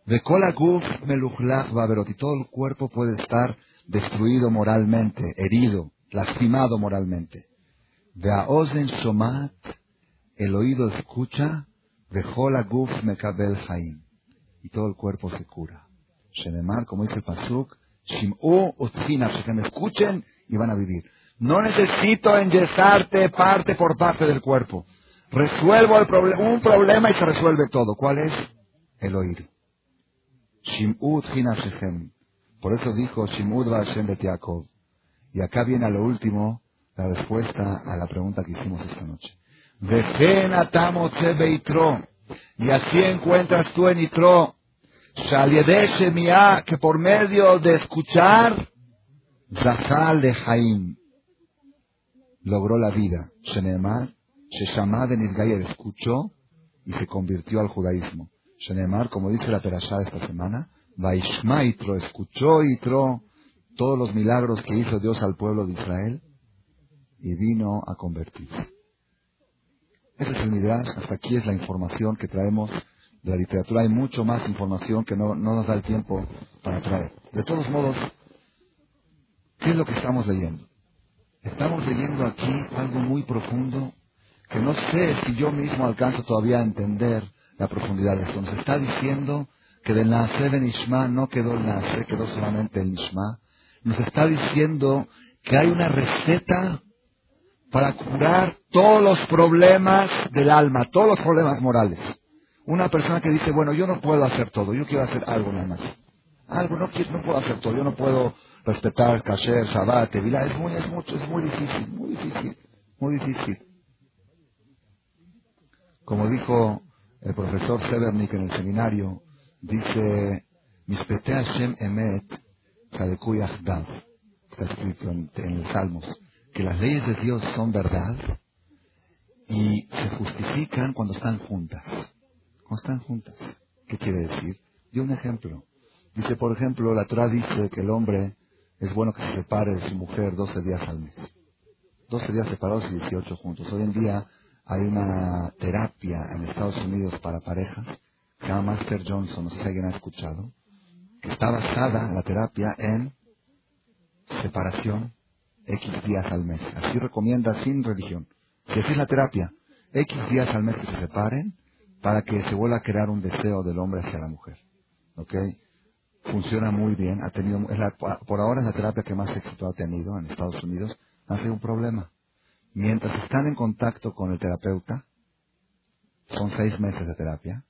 De Kolaguf Meluchlach Baberot. Y todo el cuerpo puede estar destruido moralmente, herido, lastimado moralmente. De Ozen Somat, el oído escucha, de Guf Mekabel Haim, y todo el cuerpo se cura. Shenemar, como dice el Pasuk, Shim'u Utzina, que me escuchen y van a vivir. No necesito enyesarte parte por parte del cuerpo. Resuelvo el un problema y se resuelve todo. ¿Cuál es? El oír. Por eso dijo Shimud Vashem Betiakov. Y acá viene a lo último la respuesta a la pregunta que hicimos esta noche. Y así encuentras tú en Itro, que por medio de escuchar, Zahal de Jaim, logró la vida. Shenemar, Sheshamad en Israel escuchó y se convirtió al judaísmo. Shenemar, como dice la Perashá esta semana, Vaishma Itro, escuchó Itro todos los milagros que hizo Dios al pueblo de Israel y vino a convertirse. Ese es el Midrash, hasta aquí es la información que traemos de la literatura. Hay mucho más información que no nos da el tiempo para traer. De todos modos, ¿qué es lo que estamos leyendo? Estamos leyendo aquí algo muy profundo que no sé si yo mismo alcanzo todavía a entender la profundidad de esto. Nos está diciendo que del Naase en Ishma no quedó el Naase, quedó solamente el Ishma. Nos está diciendo que hay una receta para curar todos los problemas del alma, todos los problemas morales. Una persona que dice, bueno, yo no puedo hacer todo, yo quiero hacer algo nada más. Algo, no, no puedo hacer todo, yo no puedo respetar kasher, shabbat, tevilá, es muy, es mucho, es muy difícil, muy difícil, muy difícil. Como dijo el profesor Severnik en el seminario, dice, Mispete Hashem Emet, está escrito en, en los Salmos que las leyes de Dios son verdad y se justifican cuando están juntas. Cuando están juntas. ¿Qué quiere decir? Dio un ejemplo. Dice, por ejemplo, la Torah dice que el hombre es bueno que se separe de su mujer 12 días al mes. 12 días separados y 18 juntos. Hoy en día hay una terapia en Estados Unidos para parejas que se llama Master Johnson, no sé si alguien ha escuchado, que está basada la terapia en separación X días al mes. Así recomienda sin religión. Si así es la terapia, X días al mes que se separen para que se vuelva a crear un deseo del hombre hacia la mujer. ¿Ok? Funciona muy bien. Ha tenido, es la, por ahora es la terapia que más éxito ha tenido en Estados Unidos. Hace un problema. Mientras están en contacto con el terapeuta, son seis meses de terapia,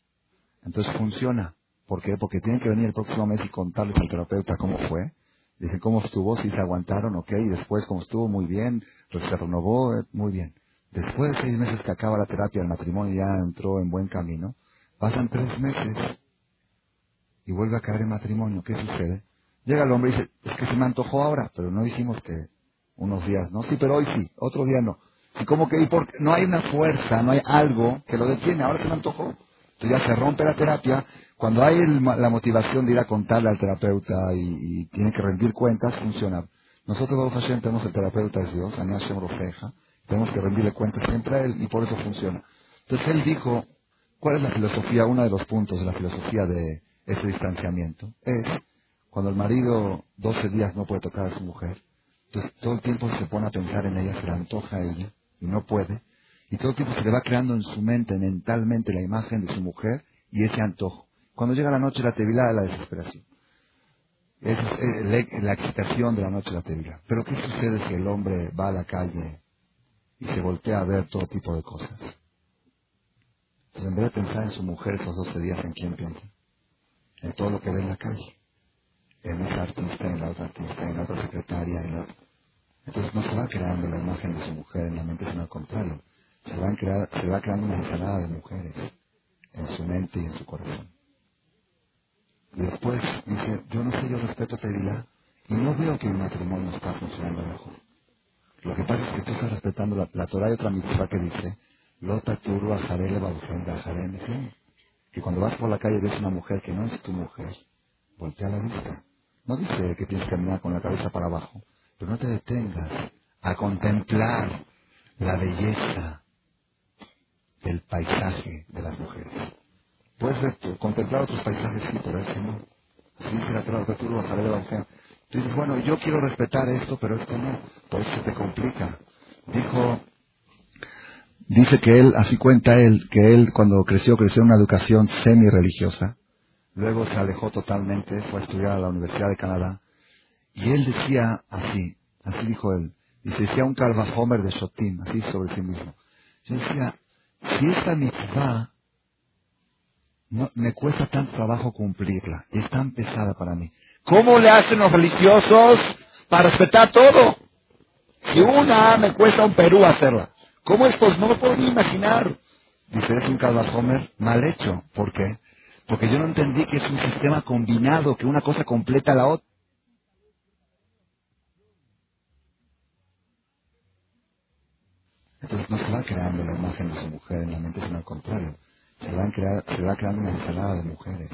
entonces funciona. ¿Por qué? Porque tienen que venir el próximo mes y contarles al terapeuta cómo fue Dicen cómo estuvo, si se aguantaron, ok, y después cómo estuvo, muy bien, se renovó, eh, muy bien. Después de seis meses que acaba la terapia, el matrimonio ya entró en buen camino, pasan tres meses y vuelve a caer en matrimonio. ¿Qué sucede? Llega el hombre y dice, es que se me antojó ahora, pero no dijimos que unos días, ¿no? Sí, pero hoy sí, otro día no. Y como que y porque no hay una fuerza, no hay algo que lo detiene, ahora se me antojó. Entonces ya se rompe la terapia cuando hay la motivación de ir a contarle al terapeuta y, tiene que rendir cuentas, funciona. Nosotros, Baruch Hashem, tenemos el terapeuta es Dios, Ani Hashem Rofeja, tenemos que rendirle cuentas siempre a él y por eso funciona. Entonces él dijo, ¿cuál es la filosofía? Uno de los puntos de la filosofía de ese distanciamiento es cuando el marido 12 días no puede tocar a su mujer, entonces todo el tiempo se pone a pensar en ella, se le antoja a ella y no puede, y todo el tiempo se le va creando en su mente, mentalmente, la imagen de su mujer y ese antojo. Cuando llega la noche la tevilá, la desesperación. Es la excitación de la noche la tevilá. Pero ¿qué sucede si el hombre va a la calle y se voltea a ver todo tipo de cosas? Entonces, en vez de pensar en su mujer esos 12 días, ¿en quién piensa? En todo lo que ve en la calle. En esa artista, en la otra artista, en la otra secretaria, en la otra. Entonces no se va creando la imagen de su mujer en la mente, sino al contrario. Se va, se va creando una ensalada de mujeres en su mente y en su corazón. Y después dice, yo no sé, yo respeto Tevilá y no veo que el matrimonio está funcionando mejor. Lo que pasa es que tú estás respetando la, la Torah y otra mitzvah que dice, Lota turu Que cuando vas por la calle y ves una mujer que no es tu mujer, voltea la vista. No dice que tienes que caminar con la cabeza para abajo, pero no te detengas a contemplar la belleza del paisaje de las mujeres. Puedes ver, contemplar otros paisajes, sí, pero ese no. Así dice la Torah, tú. Tú dices, bueno, yo quiero respetar esto, pero esto no. Por eso te complica. Dijo, dice que él, así cuenta él, que él cuando creció, creció en una educación semi-religiosa. Luego se alejó totalmente, fue a estudiar a la Universidad de Canadá. Y él decía así, así dijo él, Y se decía un Homer de Shotim, así sobre sí mismo. Yo decía, si esta mitzvah no, me cuesta tanto trabajo cumplirla, es tan pesada para mí. ¿Cómo le hacen los religiosos para respetar todo? Si una me cuesta un Perú hacerla, ¿cómo es? Pues no lo puedo ni imaginar. Dice, es un Homer mal hecho. ¿Por qué? Porque yo no entendí que es un sistema combinado, que una cosa completa la otra. Entonces no se va creando la imagen de su mujer en la mente, sino al contrario. Se va, se va creando una ensalada de mujeres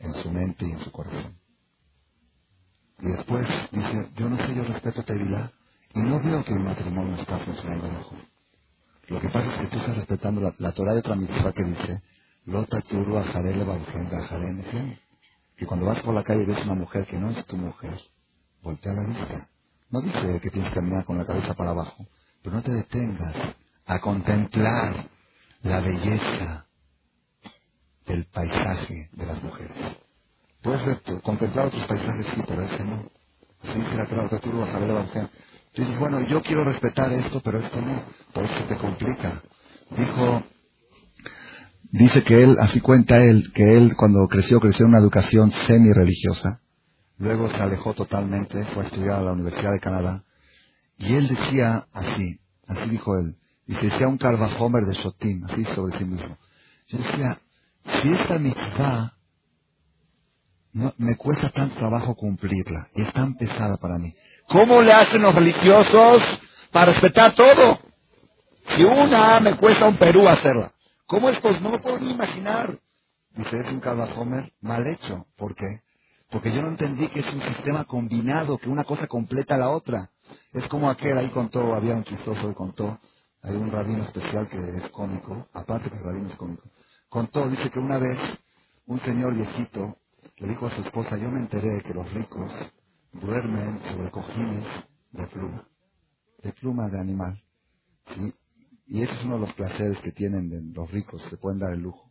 en su mente y en su corazón. Y después dice, yo no sé, yo respeto a Tevilá y no veo que mi matrimonio está funcionando mejor. Lo que pasa es que tú estás respetando la, la Torah de otra que dice, Lota turu ajarele Que cuando vas por la calle y ves una mujer que no es tu mujer, voltea la vista. No dice que tienes que caminar con la cabeza para abajo, pero no te detengas a contemplar la belleza del paisaje de las mujeres. Puedes ver, contemplar otros paisajes, sí, pero ese no. Así dice la Torah, la Evangelio. Dices, bueno, yo quiero respetar esto, pero esto no. Por eso te complica. Dijo, dice que él, así cuenta él, que él cuando creció, creció en una educación semi-religiosa. Luego se alejó totalmente, fue a estudiar a la Universidad de Canadá. Y él decía así, así dijo él, y decía un Homer de Shotim, así sobre sí mismo. Yo decía, si esta mitzvah no, me cuesta tanto trabajo cumplirla y es tan pesada para mí. ¿Cómo le hacen los religiosos para respetar todo? Si una me cuesta un Perú hacerla. ¿Cómo es? Pues no lo puedo ni imaginar. Dice, es un Homer mal hecho. ¿Por qué? Porque yo no entendí que es un sistema combinado, que una cosa completa la otra. Es como aquel ahí contó, había un chistoso que contó, hay un rabino especial que es cómico, aparte que el rabino es cómico. Contó, dice que una vez un señor viejito le dijo a su esposa, yo me enteré que los ricos duermen sobre cojines de pluma, de pluma de animal. Y ese es uno de los placeres que tienen los ricos, se pueden dar el lujo.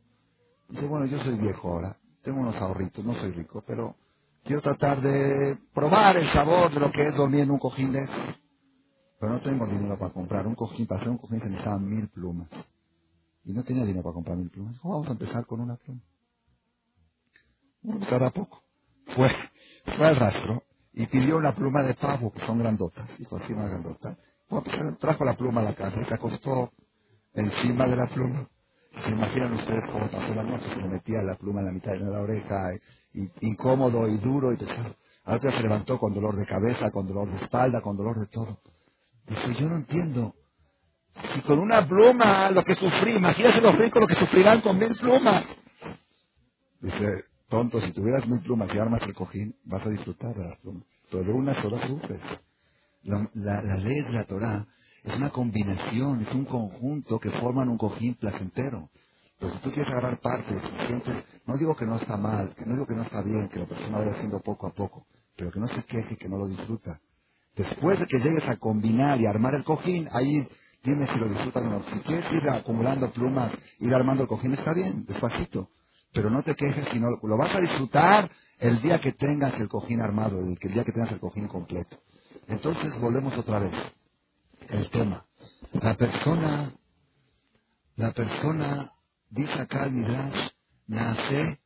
Dice, bueno, yo soy viejo ahora, tengo unos ahorritos, no soy rico, pero quiero tratar de probar el sabor de lo que es dormir en un cojín de eso. Pero no tengo dinero para comprar un cojín, para hacer un cojín se necesitaban mil plumas. Y no tenía dinero para comprar mil plumas. Dijo, vamos a empezar con una pluma. Cada poco. Fue, fue al rastro y pidió una pluma de pavo, que son grandotas. Dijo, así más grandota. trajo la pluma a la casa y se acostó encima de la pluma. Imaginan ustedes cómo pasó la noche, se le metía la pluma en la mitad de la oreja, y, incómodo y duro y pesado. Ahora se levantó con dolor de cabeza, con dolor de espalda, con dolor de todo. Dice, yo no entiendo. Si con una pluma lo que sufrí, imagínate los ricos lo que sufrirán con mil plumas. Dice, tonto, si tuvieras mil plumas y armas el cojín, vas a disfrutar de las plumas. Pero de una sola sufres. La, la, ley de la Torah es una combinación, es un conjunto que forman un cojín placentero. Pero si tú quieres agarrar partes, sientes, no digo que no está mal, que no digo que no está bien, que la persona vaya haciendo poco a poco, pero que no se queje, que no lo disfruta. Después de que llegues a combinar y armar el cojín, ahí dime si lo disfrutas o no. Si quieres ir acumulando plumas, ir armando el cojín, está bien, despacito. Pero no te quejes, sino lo vas a disfrutar el día que tengas el cojín armado, el, día que tengas el cojín completo. Entonces volvemos otra vez. El tema. La persona, la persona, dice acá el Midrash, nace,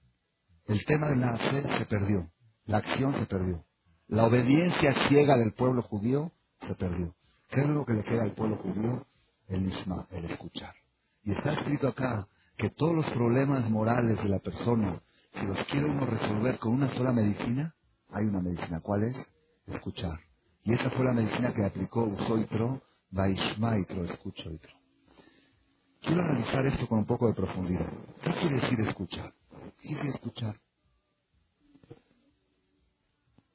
el tema del nacer se perdió. La acción se perdió. La obediencia ciega del pueblo judío se perdió. ¿Qué es lo que le queda al pueblo judío? El misma, el escuchar. Y está escrito acá que todos los problemas morales de la persona, si los quiere uno resolver con una sola medicina, hay una medicina. ¿Cuál es? Escuchar. Y esa fue la medicina que aplicó Usoitro, Vaishmaitro, escuchoitro. Quiero analizar esto con un poco de profundidad. ¿Qué quiere decir escuchar? ¿Qué quiere escuchar?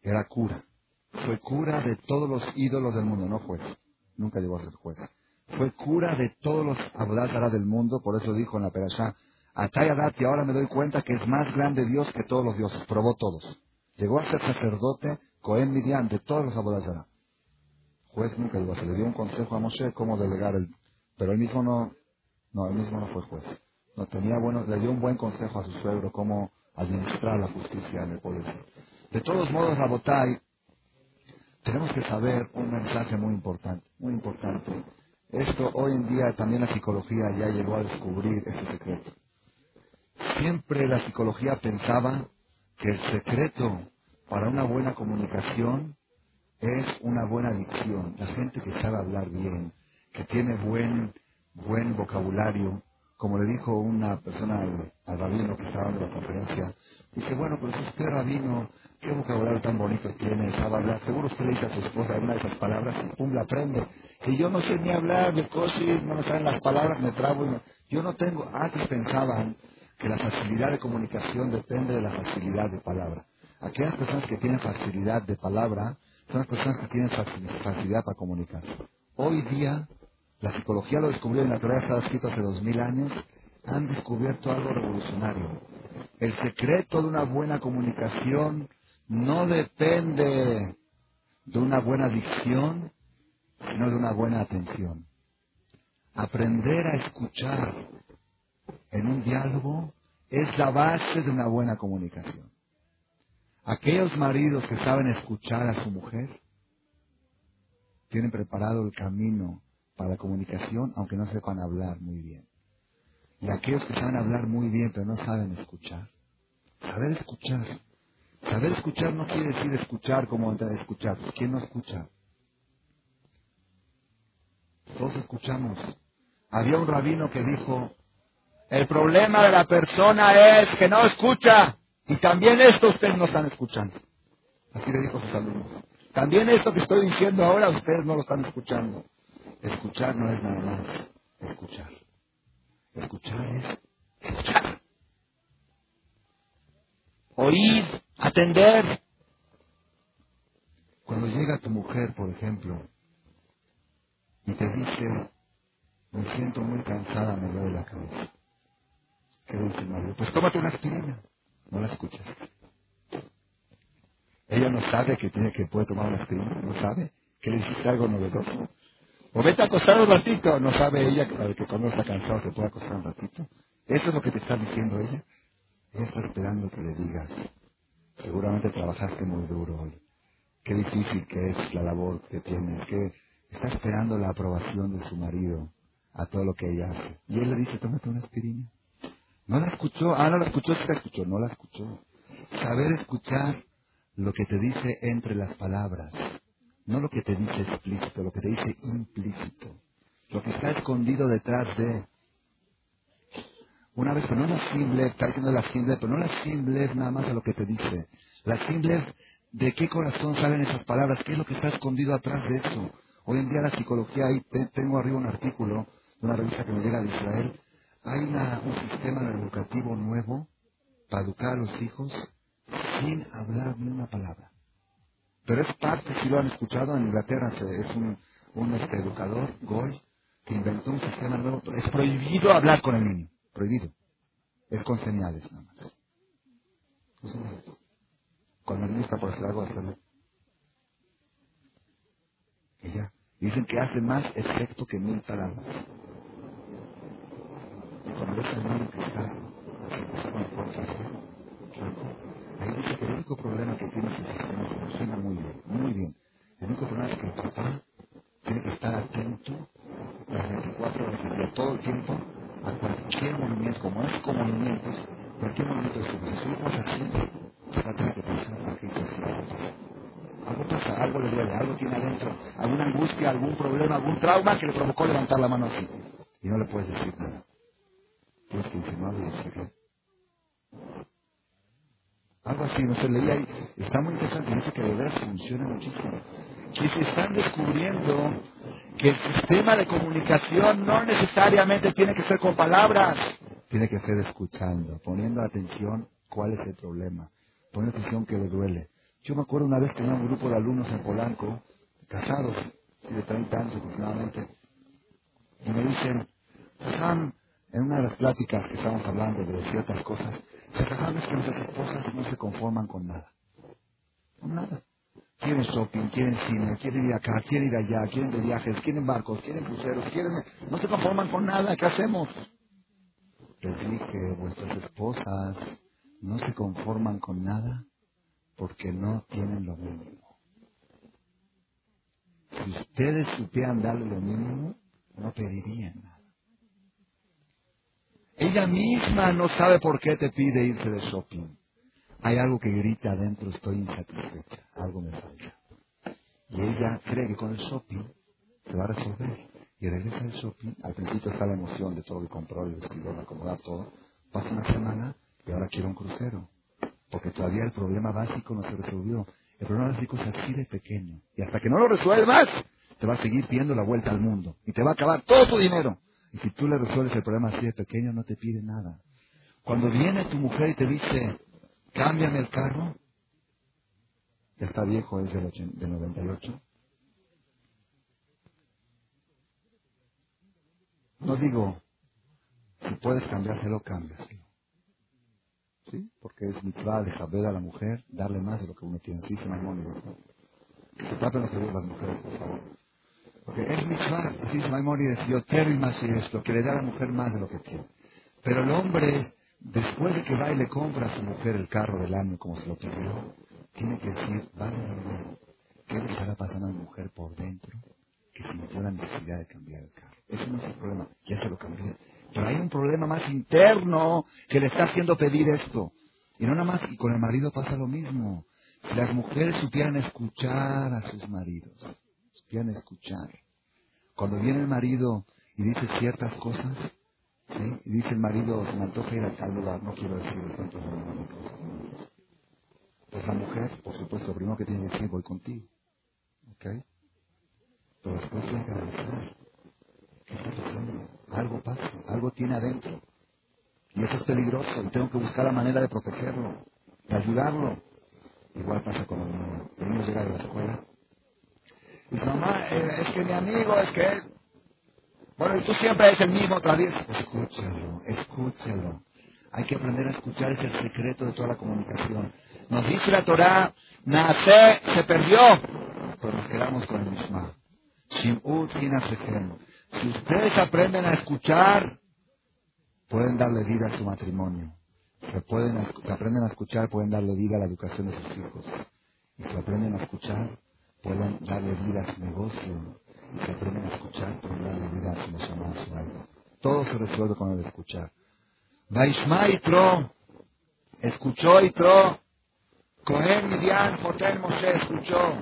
Era cura. Fue cura de todos los ídolos del mundo, no juez. Nunca llegó a ser juez. Fue cura de todos los Abodátara del mundo, por eso dijo en la Perashá, Atayadat, y ahora me doy cuenta que es más grande Dios que todos los dioses. Probó todos. Llegó a ser sacerdote, Cohen Midian, de todos los Abodátara. Juez nunca llegó, se le dio un consejo a Moshe cómo delegar el... Pero él mismo no, no, él mismo no fue juez. No tenía bueno, le dio un buen consejo a su suegro cómo administrar la justicia en el pueblo. De todos modos, Rabotai, tenemos que saber un mensaje muy importante, muy importante. Esto hoy en día también la psicología ya llegó a descubrir ese secreto. Siempre la psicología pensaba que el secreto para una buena comunicación es una buena dicción. La gente que sabe hablar bien, que tiene buen, buen vocabulario, como le dijo una persona al, rabino que estaba en la conferencia, dice, bueno, pero si usted rabino, qué vocabulario tan bonito tiene, sabe hablar, seguro usted le dice a su esposa una de esas palabras y pum, la aprende. Y yo no sé ni hablar, de cosas, no me salen las palabras, me trabo. Y Yo no tengo, antes pensaban que la facilidad de comunicación depende de la facilidad de palabra. Aquellas personas que tienen facilidad de palabra son las personas que tienen facilidad para comunicarse. Hoy día, la psicología lo descubrió en la teoría estaba escrito hace dos mil años, han descubierto algo revolucionario. El secreto de una buena comunicación no depende de una buena dicción, sino de una buena atención. Aprender a escuchar en un diálogo es la base de una buena comunicación. Aquellos maridos que saben escuchar a su mujer tienen preparado el camino para la comunicación, aunque no sepan hablar muy bien. Y aquellos que saben hablar muy bien, pero no saben escuchar. Saber escuchar. Saber escuchar no quiere decir escuchar como escuchar. ¿Quién no escucha? Todos escuchamos. Había un rabino que dijo, el problema de la persona es que no escucha. Y también esto ustedes no están escuchando. Así le dijo a sus alumnos. También esto que estoy diciendo ahora ustedes no lo están escuchando. Escuchar no es nada más escuchar. Escuchar es escuchar. Oír, atender. Cuando llega tu mujer, por ejemplo, y te dice, me siento muy cansada, me duele la cabeza. ¿Qué dice el marido? Pues tómate una aspirina. No la escuchas. Ella no sabe que tiene que puede tomar una aspirina. No sabe que le hiciste algo novedoso. Vete a acostar un ratito. No sabe ella que cuando está cansado se puede acostar un ratito. Eso es lo que te está diciendo ella. Ella está esperando que le digas. Seguramente trabajaste muy duro hoy. Qué difícil que es la labor que tienes. Que está esperando la aprobación de su marido a todo lo que ella hace. Y él le dice, tómate una aspirina. No la escuchó. Ah, no la escuchó, sí la escuchó. No la escuchó. Saber escuchar lo que te dice entre las palabras. No lo que te dice explícito, lo que te dice implícito. Lo que está escondido detrás de. Una vez, pero no la simple, está diciendo la simple, pero no la simple nada más a lo que te dice. La simple de qué corazón salen esas palabras, qué es lo que está escondido atrás de eso. Hoy en día la psicología, ahí tengo arriba un artículo de una revista que me llega de Israel, hay un sistema educativo nuevo para educar a los hijos sin hablar ni una palabra. Pero es parte, si lo han escuchado, en Inglaterra es un, un este, educador, Goy, que inventó un sistema nuevo. Es prohibido hablar con el niño, prohibido. Es con señales nada más. Con señales. Cuando el niño está por hacer algo, hacerlo. Y ya. Dicen que hace más efecto que mil palabras cuando ves al niño que está, con el cuerpo ahí dice que el único problema que tiene ese sistema funciona muy bien, muy bien. El único problema es que el papá tiene que estar atento las 24 horas del día, todo el tiempo, a cualquier movimiento, como es con movimientos, cualquier movimiento de su vida. Si uno así, papá tiene que pensar por qué así. Algo pasa, algo le duele, algo tiene adentro, alguna angustia, algún problema, algún trauma que le provocó levantar la mano así. Y no le puedes decir nada. Tienes que insinuarlo y decirlo. Algo así, no se leía ahí. Está muy interesante, dice que de verdad funciona muchísimo. Que se están descubriendo que el sistema de comunicación no necesariamente tiene que ser con palabras. Tiene que ser escuchando, poniendo atención cuál es el problema, poniendo atención que le duele. Yo me acuerdo una vez que tenía un grupo de alumnos en Polanco, casados, de 30 años aproximadamente, y me dicen, en una de las pláticas que estábamos hablando de ciertas cosas, se es que nuestras esposas no se conforman con nada. Con nada. Quieren shopping, quieren cine, quieren ir acá, quieren ir allá, quieren de viajes, quieren barcos, quieren cruceros, quieren... No se conforman con nada, ¿qué hacemos? Les dije, vuestras esposas no se conforman con nada porque no tienen lo mínimo. Si ustedes supieran darle lo mínimo, no pedirían nada. Ella misma no sabe por qué te pide irse de shopping. Hay algo que grita adentro, estoy insatisfecha, algo me falta. Y ella cree que con el shopping se va a resolver. Y regresa del shopping, al principio está la emoción de todo lo que compró, el vestido, acomodar todo. Pasa una semana y ahora quiere un crucero. Porque todavía el problema básico no se resolvió. El problema básico es así de pequeño. Y hasta que no lo resuelvas, te va a seguir pidiendo la vuelta al mundo. Y te va a acabar todo tu dinero. Si tú le resuelves el problema así de pequeño, no te pide nada. Cuando viene tu mujer y te dice, cámbiame el carro, ya está viejo, es del, del 98. No digo, si puedes cambiárselo, cámbiaselo. ¿Sí? Porque es mitzvah de saber a la mujer, darle más de lo que uno tiene. Así se Maimónides. Que se tapen los oídos las mujeres, por favor. Porque es mitzvah, se Maimónides, yo más y esto, que le da a la mujer más de lo que tiene. Pero el hombre, después de que va y le compra a su mujer el carro del año como se lo pidió, tiene que decir, vale la ¿qué le estará pasando a la mujer por dentro que sintió la necesidad de cambiar el carro? Eso no es el problema, ya se lo cambié. Pero hay un problema más interno que le está haciendo pedir esto. Y no nada más, y con el marido pasa lo mismo. Si las mujeres supieran escuchar a sus maridos, escuchar. Cuando viene el marido y dice ciertas cosas, y dice el marido, se me antoja ir a tal lugar, no quiero decir de pronto Pues la mujer, por supuesto, lo primero que tiene que decir, voy contigo. ¿Ok? Pero después tiene que analizar. ¿Qué está pasando? Algo pasa, algo tiene adentro. Y eso es peligroso y tengo que buscar la manera de protegerlo, de ayudarlo. Igual pasa con los niños. El niño llega de la escuela. Y mamá, eh, es que mi amigo, es que él... Bueno, y tú siempre eres el mismo otra vez. Escúchalo, escúchalo. Hay que aprender a escuchar, es el secreto de toda la comunicación. Nos dice la Torah, nace, se perdió, pero nos quedamos con el mismo. Si ustedes aprenden a escuchar, pueden darle vida a su matrimonio. Si, pueden, aprenden a escuchar, pueden darle vida a la educación de sus hijos. Y si aprenden a escuchar, pueden darle vida a su negocio. Y si aprenden a escuchar, pueden darle vida a su nación, a su. Todo se resuelve con el escuchar. Vaishma y Tro, escuchó y Tro, Cohen, Midian, Jotel, Moshe, escuchó.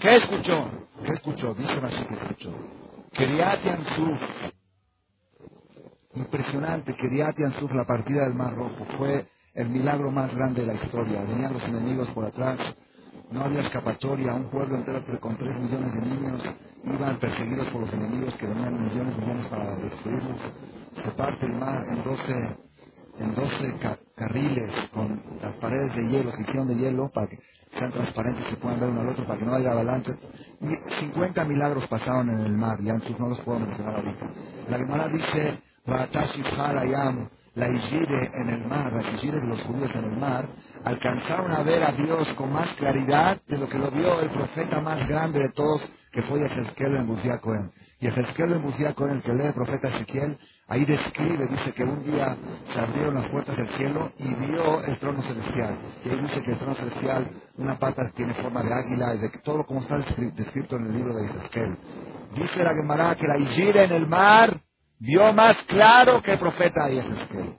¿Qué escuchó? ¿Qué escuchó? Dice así que escuchó. Keriat Yansuf. Impresionante, Keriat Yansuf, la partida del Mar Rojo. Fue el milagro más grande de la historia. Venían los enemigos por atrás. No había escapatoria. Un pueblo entero con tres millones de niños iban perseguidos por los enemigos que venían millones y millones para destruirlos. Se parte el mar en doce en 12 carriles con las paredes de hielo, sección de hielo, para que sean transparentes y puedan ver uno al otro, para que no haya avalanche. 50 milagros pasaron en el mar, ya no los puedo mencionar ahorita. La Gemara dice, la Igire en el mar, las Igire de los judíos en el mar, alcanzaron a ver a Dios con más claridad de lo que lo vio el profeta más grande de todos, que fue Ezequiel en Buzia Y Ezequiel en Buzia el que lee el profeta Ezequiel, Ahí describe, dice que un día se abrieron las puertas del cielo y vio el trono celestial. Y ahí dice que el trono celestial, una pata tiene forma de águila, y de todo como está descrito en el libro de Ezequiel. Dice la Gemara que la Ijira en el mar vio más claro que el profeta Ezequiel.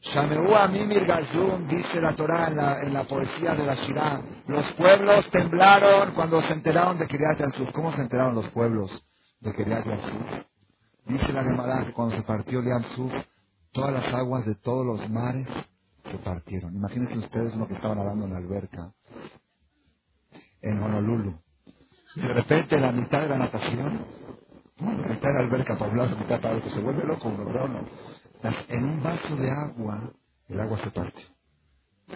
Shameu Mimir Gazum, dice la Torah en la, en la poesía de la Shirah, los pueblos temblaron cuando se enteraron de Kiryat Yansuf. ¿Cómo se enteraron los pueblos? de Keriat Yamsuf. Dice la Gemara que cuando se partió Yamsuf, todas las aguas de todos los mares se partieron. Imagínense ustedes lo que estaban nadando en la alberca en Honolulu. De repente la mitad de la natación, mitad de alberca para un lado, la mitad para se vuelve loco, ¿verdad no? En un vaso de agua, el agua se partió.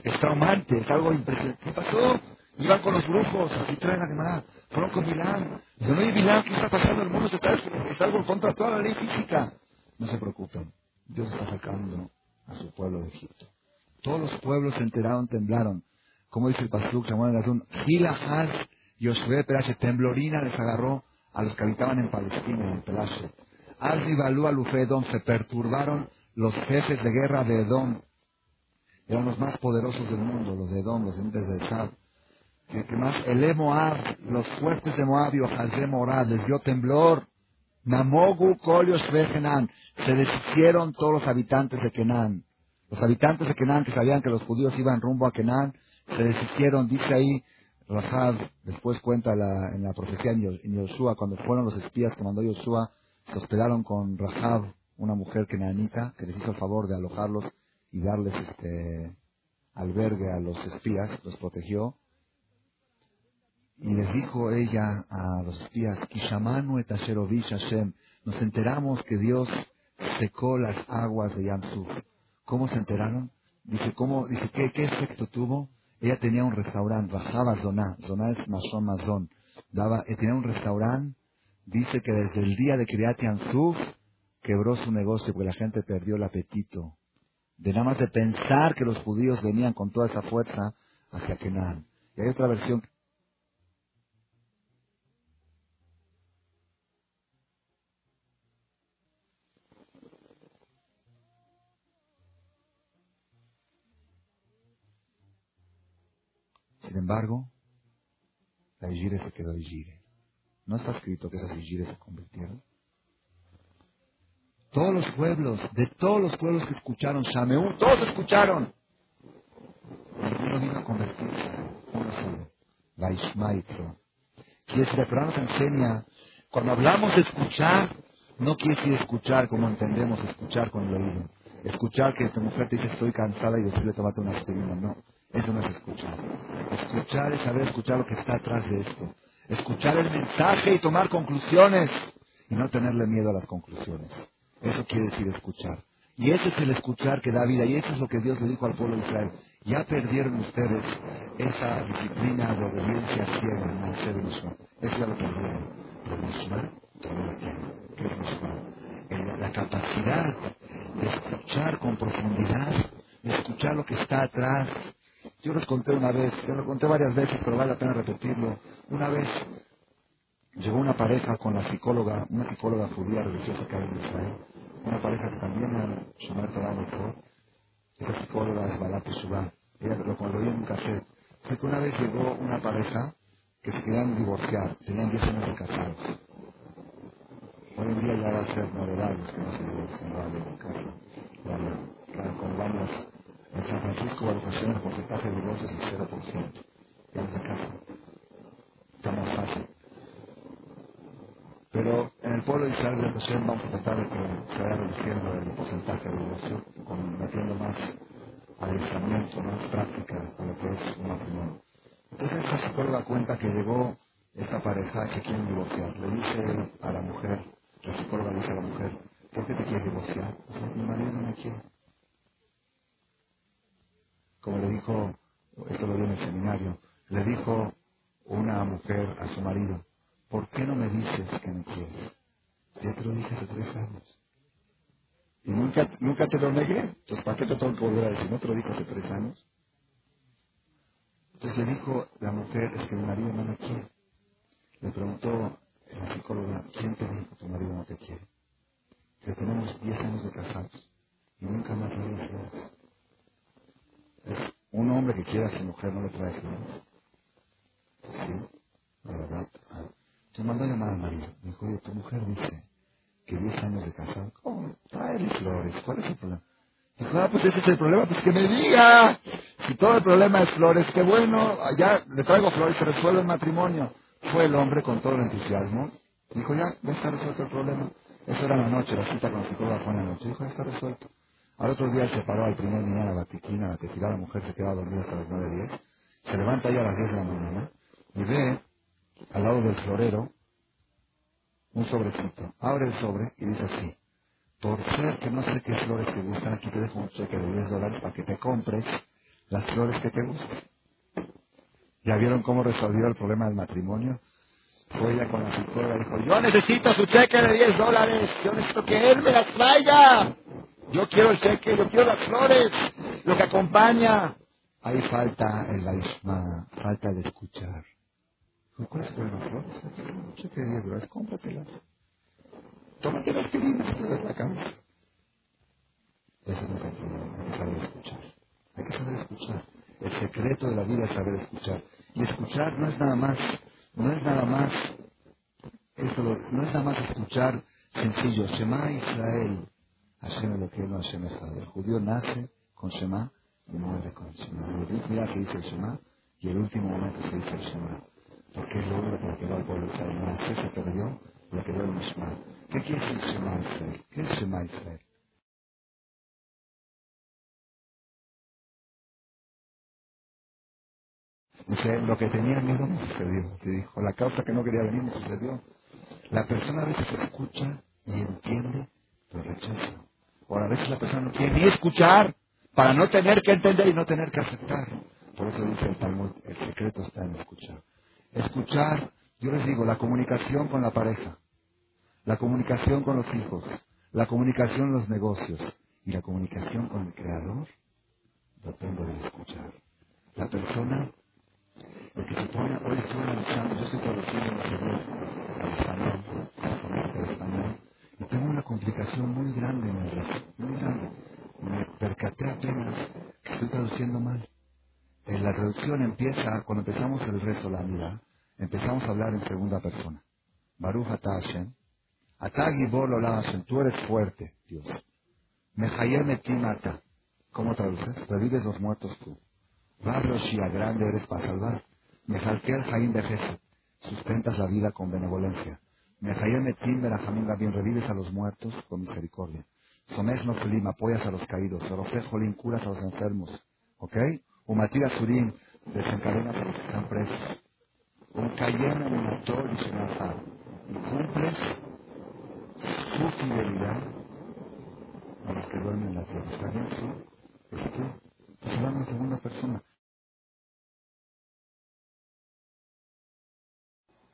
Es traumante, es algo impresionante. ¿Qué pasó? Iban con los brujos, así traen la Gemara. Fueron con Milán. Dice, no, Milán, ¿qué está pasando? El mundo se está, está algo contra toda la ley física. No se preocupen. Dios está sacando a su pueblo de Egipto. Todos los pueblos se enteraron, temblaron. Como dice el pastor Samuel Gazún, Gila, Haz, Yoshua, Perashet, temblorina les agarró a los que habitaban en Palestina, en Pelashet. Alzi, Balú, Edom, se perturbaron los jefes de guerra de Edom. Eran los más poderosos del mundo, los de Edom, los de Sab que, que más, el Moab, los fuertes de Moab y Ojazé Morad, les dio temblor. Namogu, Kolios, Kenan. Se deshicieron todos los habitantes de Kenan. Los habitantes de Kenan que sabían que los judíos iban rumbo a Kenan, se deshicieron, dice ahí, Rahab, después cuenta la, en la profecía en Yoshua, cuando fueron los espías que mandó Yoshua, se hospedaron con Rahab, una mujer kenanita, que les hizo el favor de alojarlos y darles este albergue a los espías, los protegió. Y les dijo ella a los espías, Kishamanu et Hashem, nos enteramos que Dios secó las aguas de Yamsuf. ¿Cómo se enteraron? Dice, ¿cómo? Dice, ¿qué, qué efecto tuvo? Ella tenía un restaurante, bajaba Zoná, Zoná es Mashon Mazón, daba, eh, tenía un restaurante, dice que desde el día de Kriyat Yamsuf quebró su negocio porque la gente perdió el apetito. De nada más de pensar que los judíos venían con toda esa fuerza hacia Kenan. Y hay otra versión Sin embargo, la Igire se quedó Igire. No está escrito que esas Igire se convirtieron. Todos los pueblos, de todos los pueblos que escucharon Shameú, todos escucharon. Ninguno vino a convertirse. Uno solo. La Ishmaitro. Quiere decir, pero nos enseña, cuando hablamos de escuchar, no quiere decir escuchar como entendemos escuchar con el oído. Escuchar que tu mujer te dice estoy cansada y decirle tomate una aspirina. No. Eso no es escuchar. Escuchar es saber escuchar lo que está atrás de esto. Escuchar el mensaje y tomar conclusiones y no tenerle miedo a las conclusiones. Eso quiere decir escuchar. Y ese es el escuchar que da vida y eso es lo que Dios le dijo al pueblo de Israel. Ya perdieron ustedes esa disciplina de obediencia ciega en el ser Eso ya lo perdieron. Pero Mishma todavía lo tienen. ¿Qué es Mishma? La capacidad de escuchar con profundidad, de escuchar lo que está atrás, yo les conté una vez, yo lo conté varias veces, pero vale la pena repetirlo. Una vez llegó una pareja con la psicóloga, una psicóloga judía religiosa que hay en Israel, una pareja que también era Shomer Torah Esa psicóloga es Balat Shubá. Ella lo, vi en un cassette. Fue que una vez llegó una pareja que se querían divorciar, tenían 10 años de casados. Hoy en día ya va a ser novedad los que no se divorcian, casa. En San Francisco, Guadalajara, el porcentaje de divorcios es el 0%. Ya no se casa. Está más fácil. Pero en el pueblo de Israel de Hashem vamos a tratar de que se vaya reduciendo el porcentaje de divorcio, con, metiendo más adiestramiento, más práctica a lo que es un matrimonio. Entonces esta psicóloga cuenta que llegó esta pareja que quieren divorciar. Le dice a la mujer, la psicóloga le dice a la mujer, ¿por qué te quieres divorciar? Mi marido no me quiere como le dijo, esto lo vi en el seminario, le dijo una mujer a su marido, ¿por qué no me dices que me quieres? Ya te lo dije hace tres años. Y nunca, nunca te lo negué. Entonces, ¿para qué te tengo que volver a decir? ¿No te lo dije hace tres años? Entonces le dijo la mujer, es que mi marido no me quiere. Le preguntó la psicóloga, ¿quién te dijo que tu marido no te quiere? Que tenemos diez años de casados y nunca más le dije un hombre que quiera a su mujer no le trae flores. Sí, la verdad. Ah. Se mandó a llamar al marido. Dijo, oye, tu mujer dice que 10 años de casado. ¿Cómo? Flores. ¿Cuál es el problema? Dijo, ah, pues ese es el problema. Pues que me diga. Si todo el problema es flores, qué bueno. Ya le traigo flores, se resuelve el matrimonio. Fue el hombre con todo el entusiasmo. Dijo, ya, ya está resuelto el problema. Eso era la noche, la cita con la psicóloga fue en la noche. Dijo, ya está resuelto. Al otro día se paró al primer día la batiquina, la tefilá, la mujer se quedaba dormida hasta las nueve diez. Se levanta ahí a las diez de la mañana y ve al lado del florero un sobrecito. Abre el sobre y dice así. Por ser que no sé qué flores te gustan, aquí te dejo un cheque de 10 dólares para que te compres las flores que te gustan. ¿Ya vieron cómo resolvió el problema del matrimonio? Fue ella con la psicóloga y dijo, yo necesito su cheque de 10 dólares, yo necesito que él me las traiga. Yo quiero el cheque, yo quiero las flores, lo que acompaña. Ahí falta el laishma, falta de escuchar. ¿Cuál es el problema? Flores, cheque de 10 dólares, cómpratelas. Tómate las pirinas, te das la cabeza. Ese no es el problema, hay que saber escuchar. Hay que saber escuchar. El secreto de la vida es saber escuchar. Y escuchar no es nada más, no es nada más, esto no es nada más escuchar sencillo, Shema Israel, Hashem lo que no Hashem El judío nace con Shema y muere con Shema. El día que dice el Shema y el último momento se dice el Shema. Porque es lo único que quedó al pueblo Israel. Nace, se perdió, lo quedó el Shema. ¿Qué quiere decir Shema Israel? ¿Qué es Shema Israel? Dice, lo que tenía miedo me sucedió. Se dijo, la causa que no quería venir me sucedió. La persona a veces escucha y entiende, pero rechaza. O a veces la persona no quiere ni escuchar para no tener que entender y no tener que aceptar. Por eso dice el Talmud, el secreto está en escuchar. Escuchar, yo les digo, la comunicación con la pareja, la comunicación con los hijos, la comunicación en los negocios y la comunicación con el Creador depende de escuchar. La persona el que se pone, hoy estoy analizando, yo estoy traduciendo al español, al español, una complicación muy grande en el resto, muy grande. Me percaté apenas que estoy traduciendo mal. En la traducción empieza, cuando empezamos el resto, la vida, empezamos a hablar en segunda persona. Baruch ata Hashem. Ata Gibor Hashem. Tú eres fuerte, Dios. Mejayem etim ata. ¿Cómo traduces? Revives los muertos tú. Barro Shia, grande eres para salvar. Mejalkel Jaim Bejeset, sustentas la vida con benevolencia. Mejayem Etim Berajamim bien revives a los muertos con misericordia. Somesh Nofelim, apoyas a los caídos. Sorofej Jolim, curas a los enfermos. ¿Ok? Umatira Surim, desencadenas a los que están presos. Un Kayem Unatol y Y cumples su fidelidad a los que duermen en la tierra. ¿Está bien? ¿Sí? ¿Es tú? Estás hablando en segunda persona.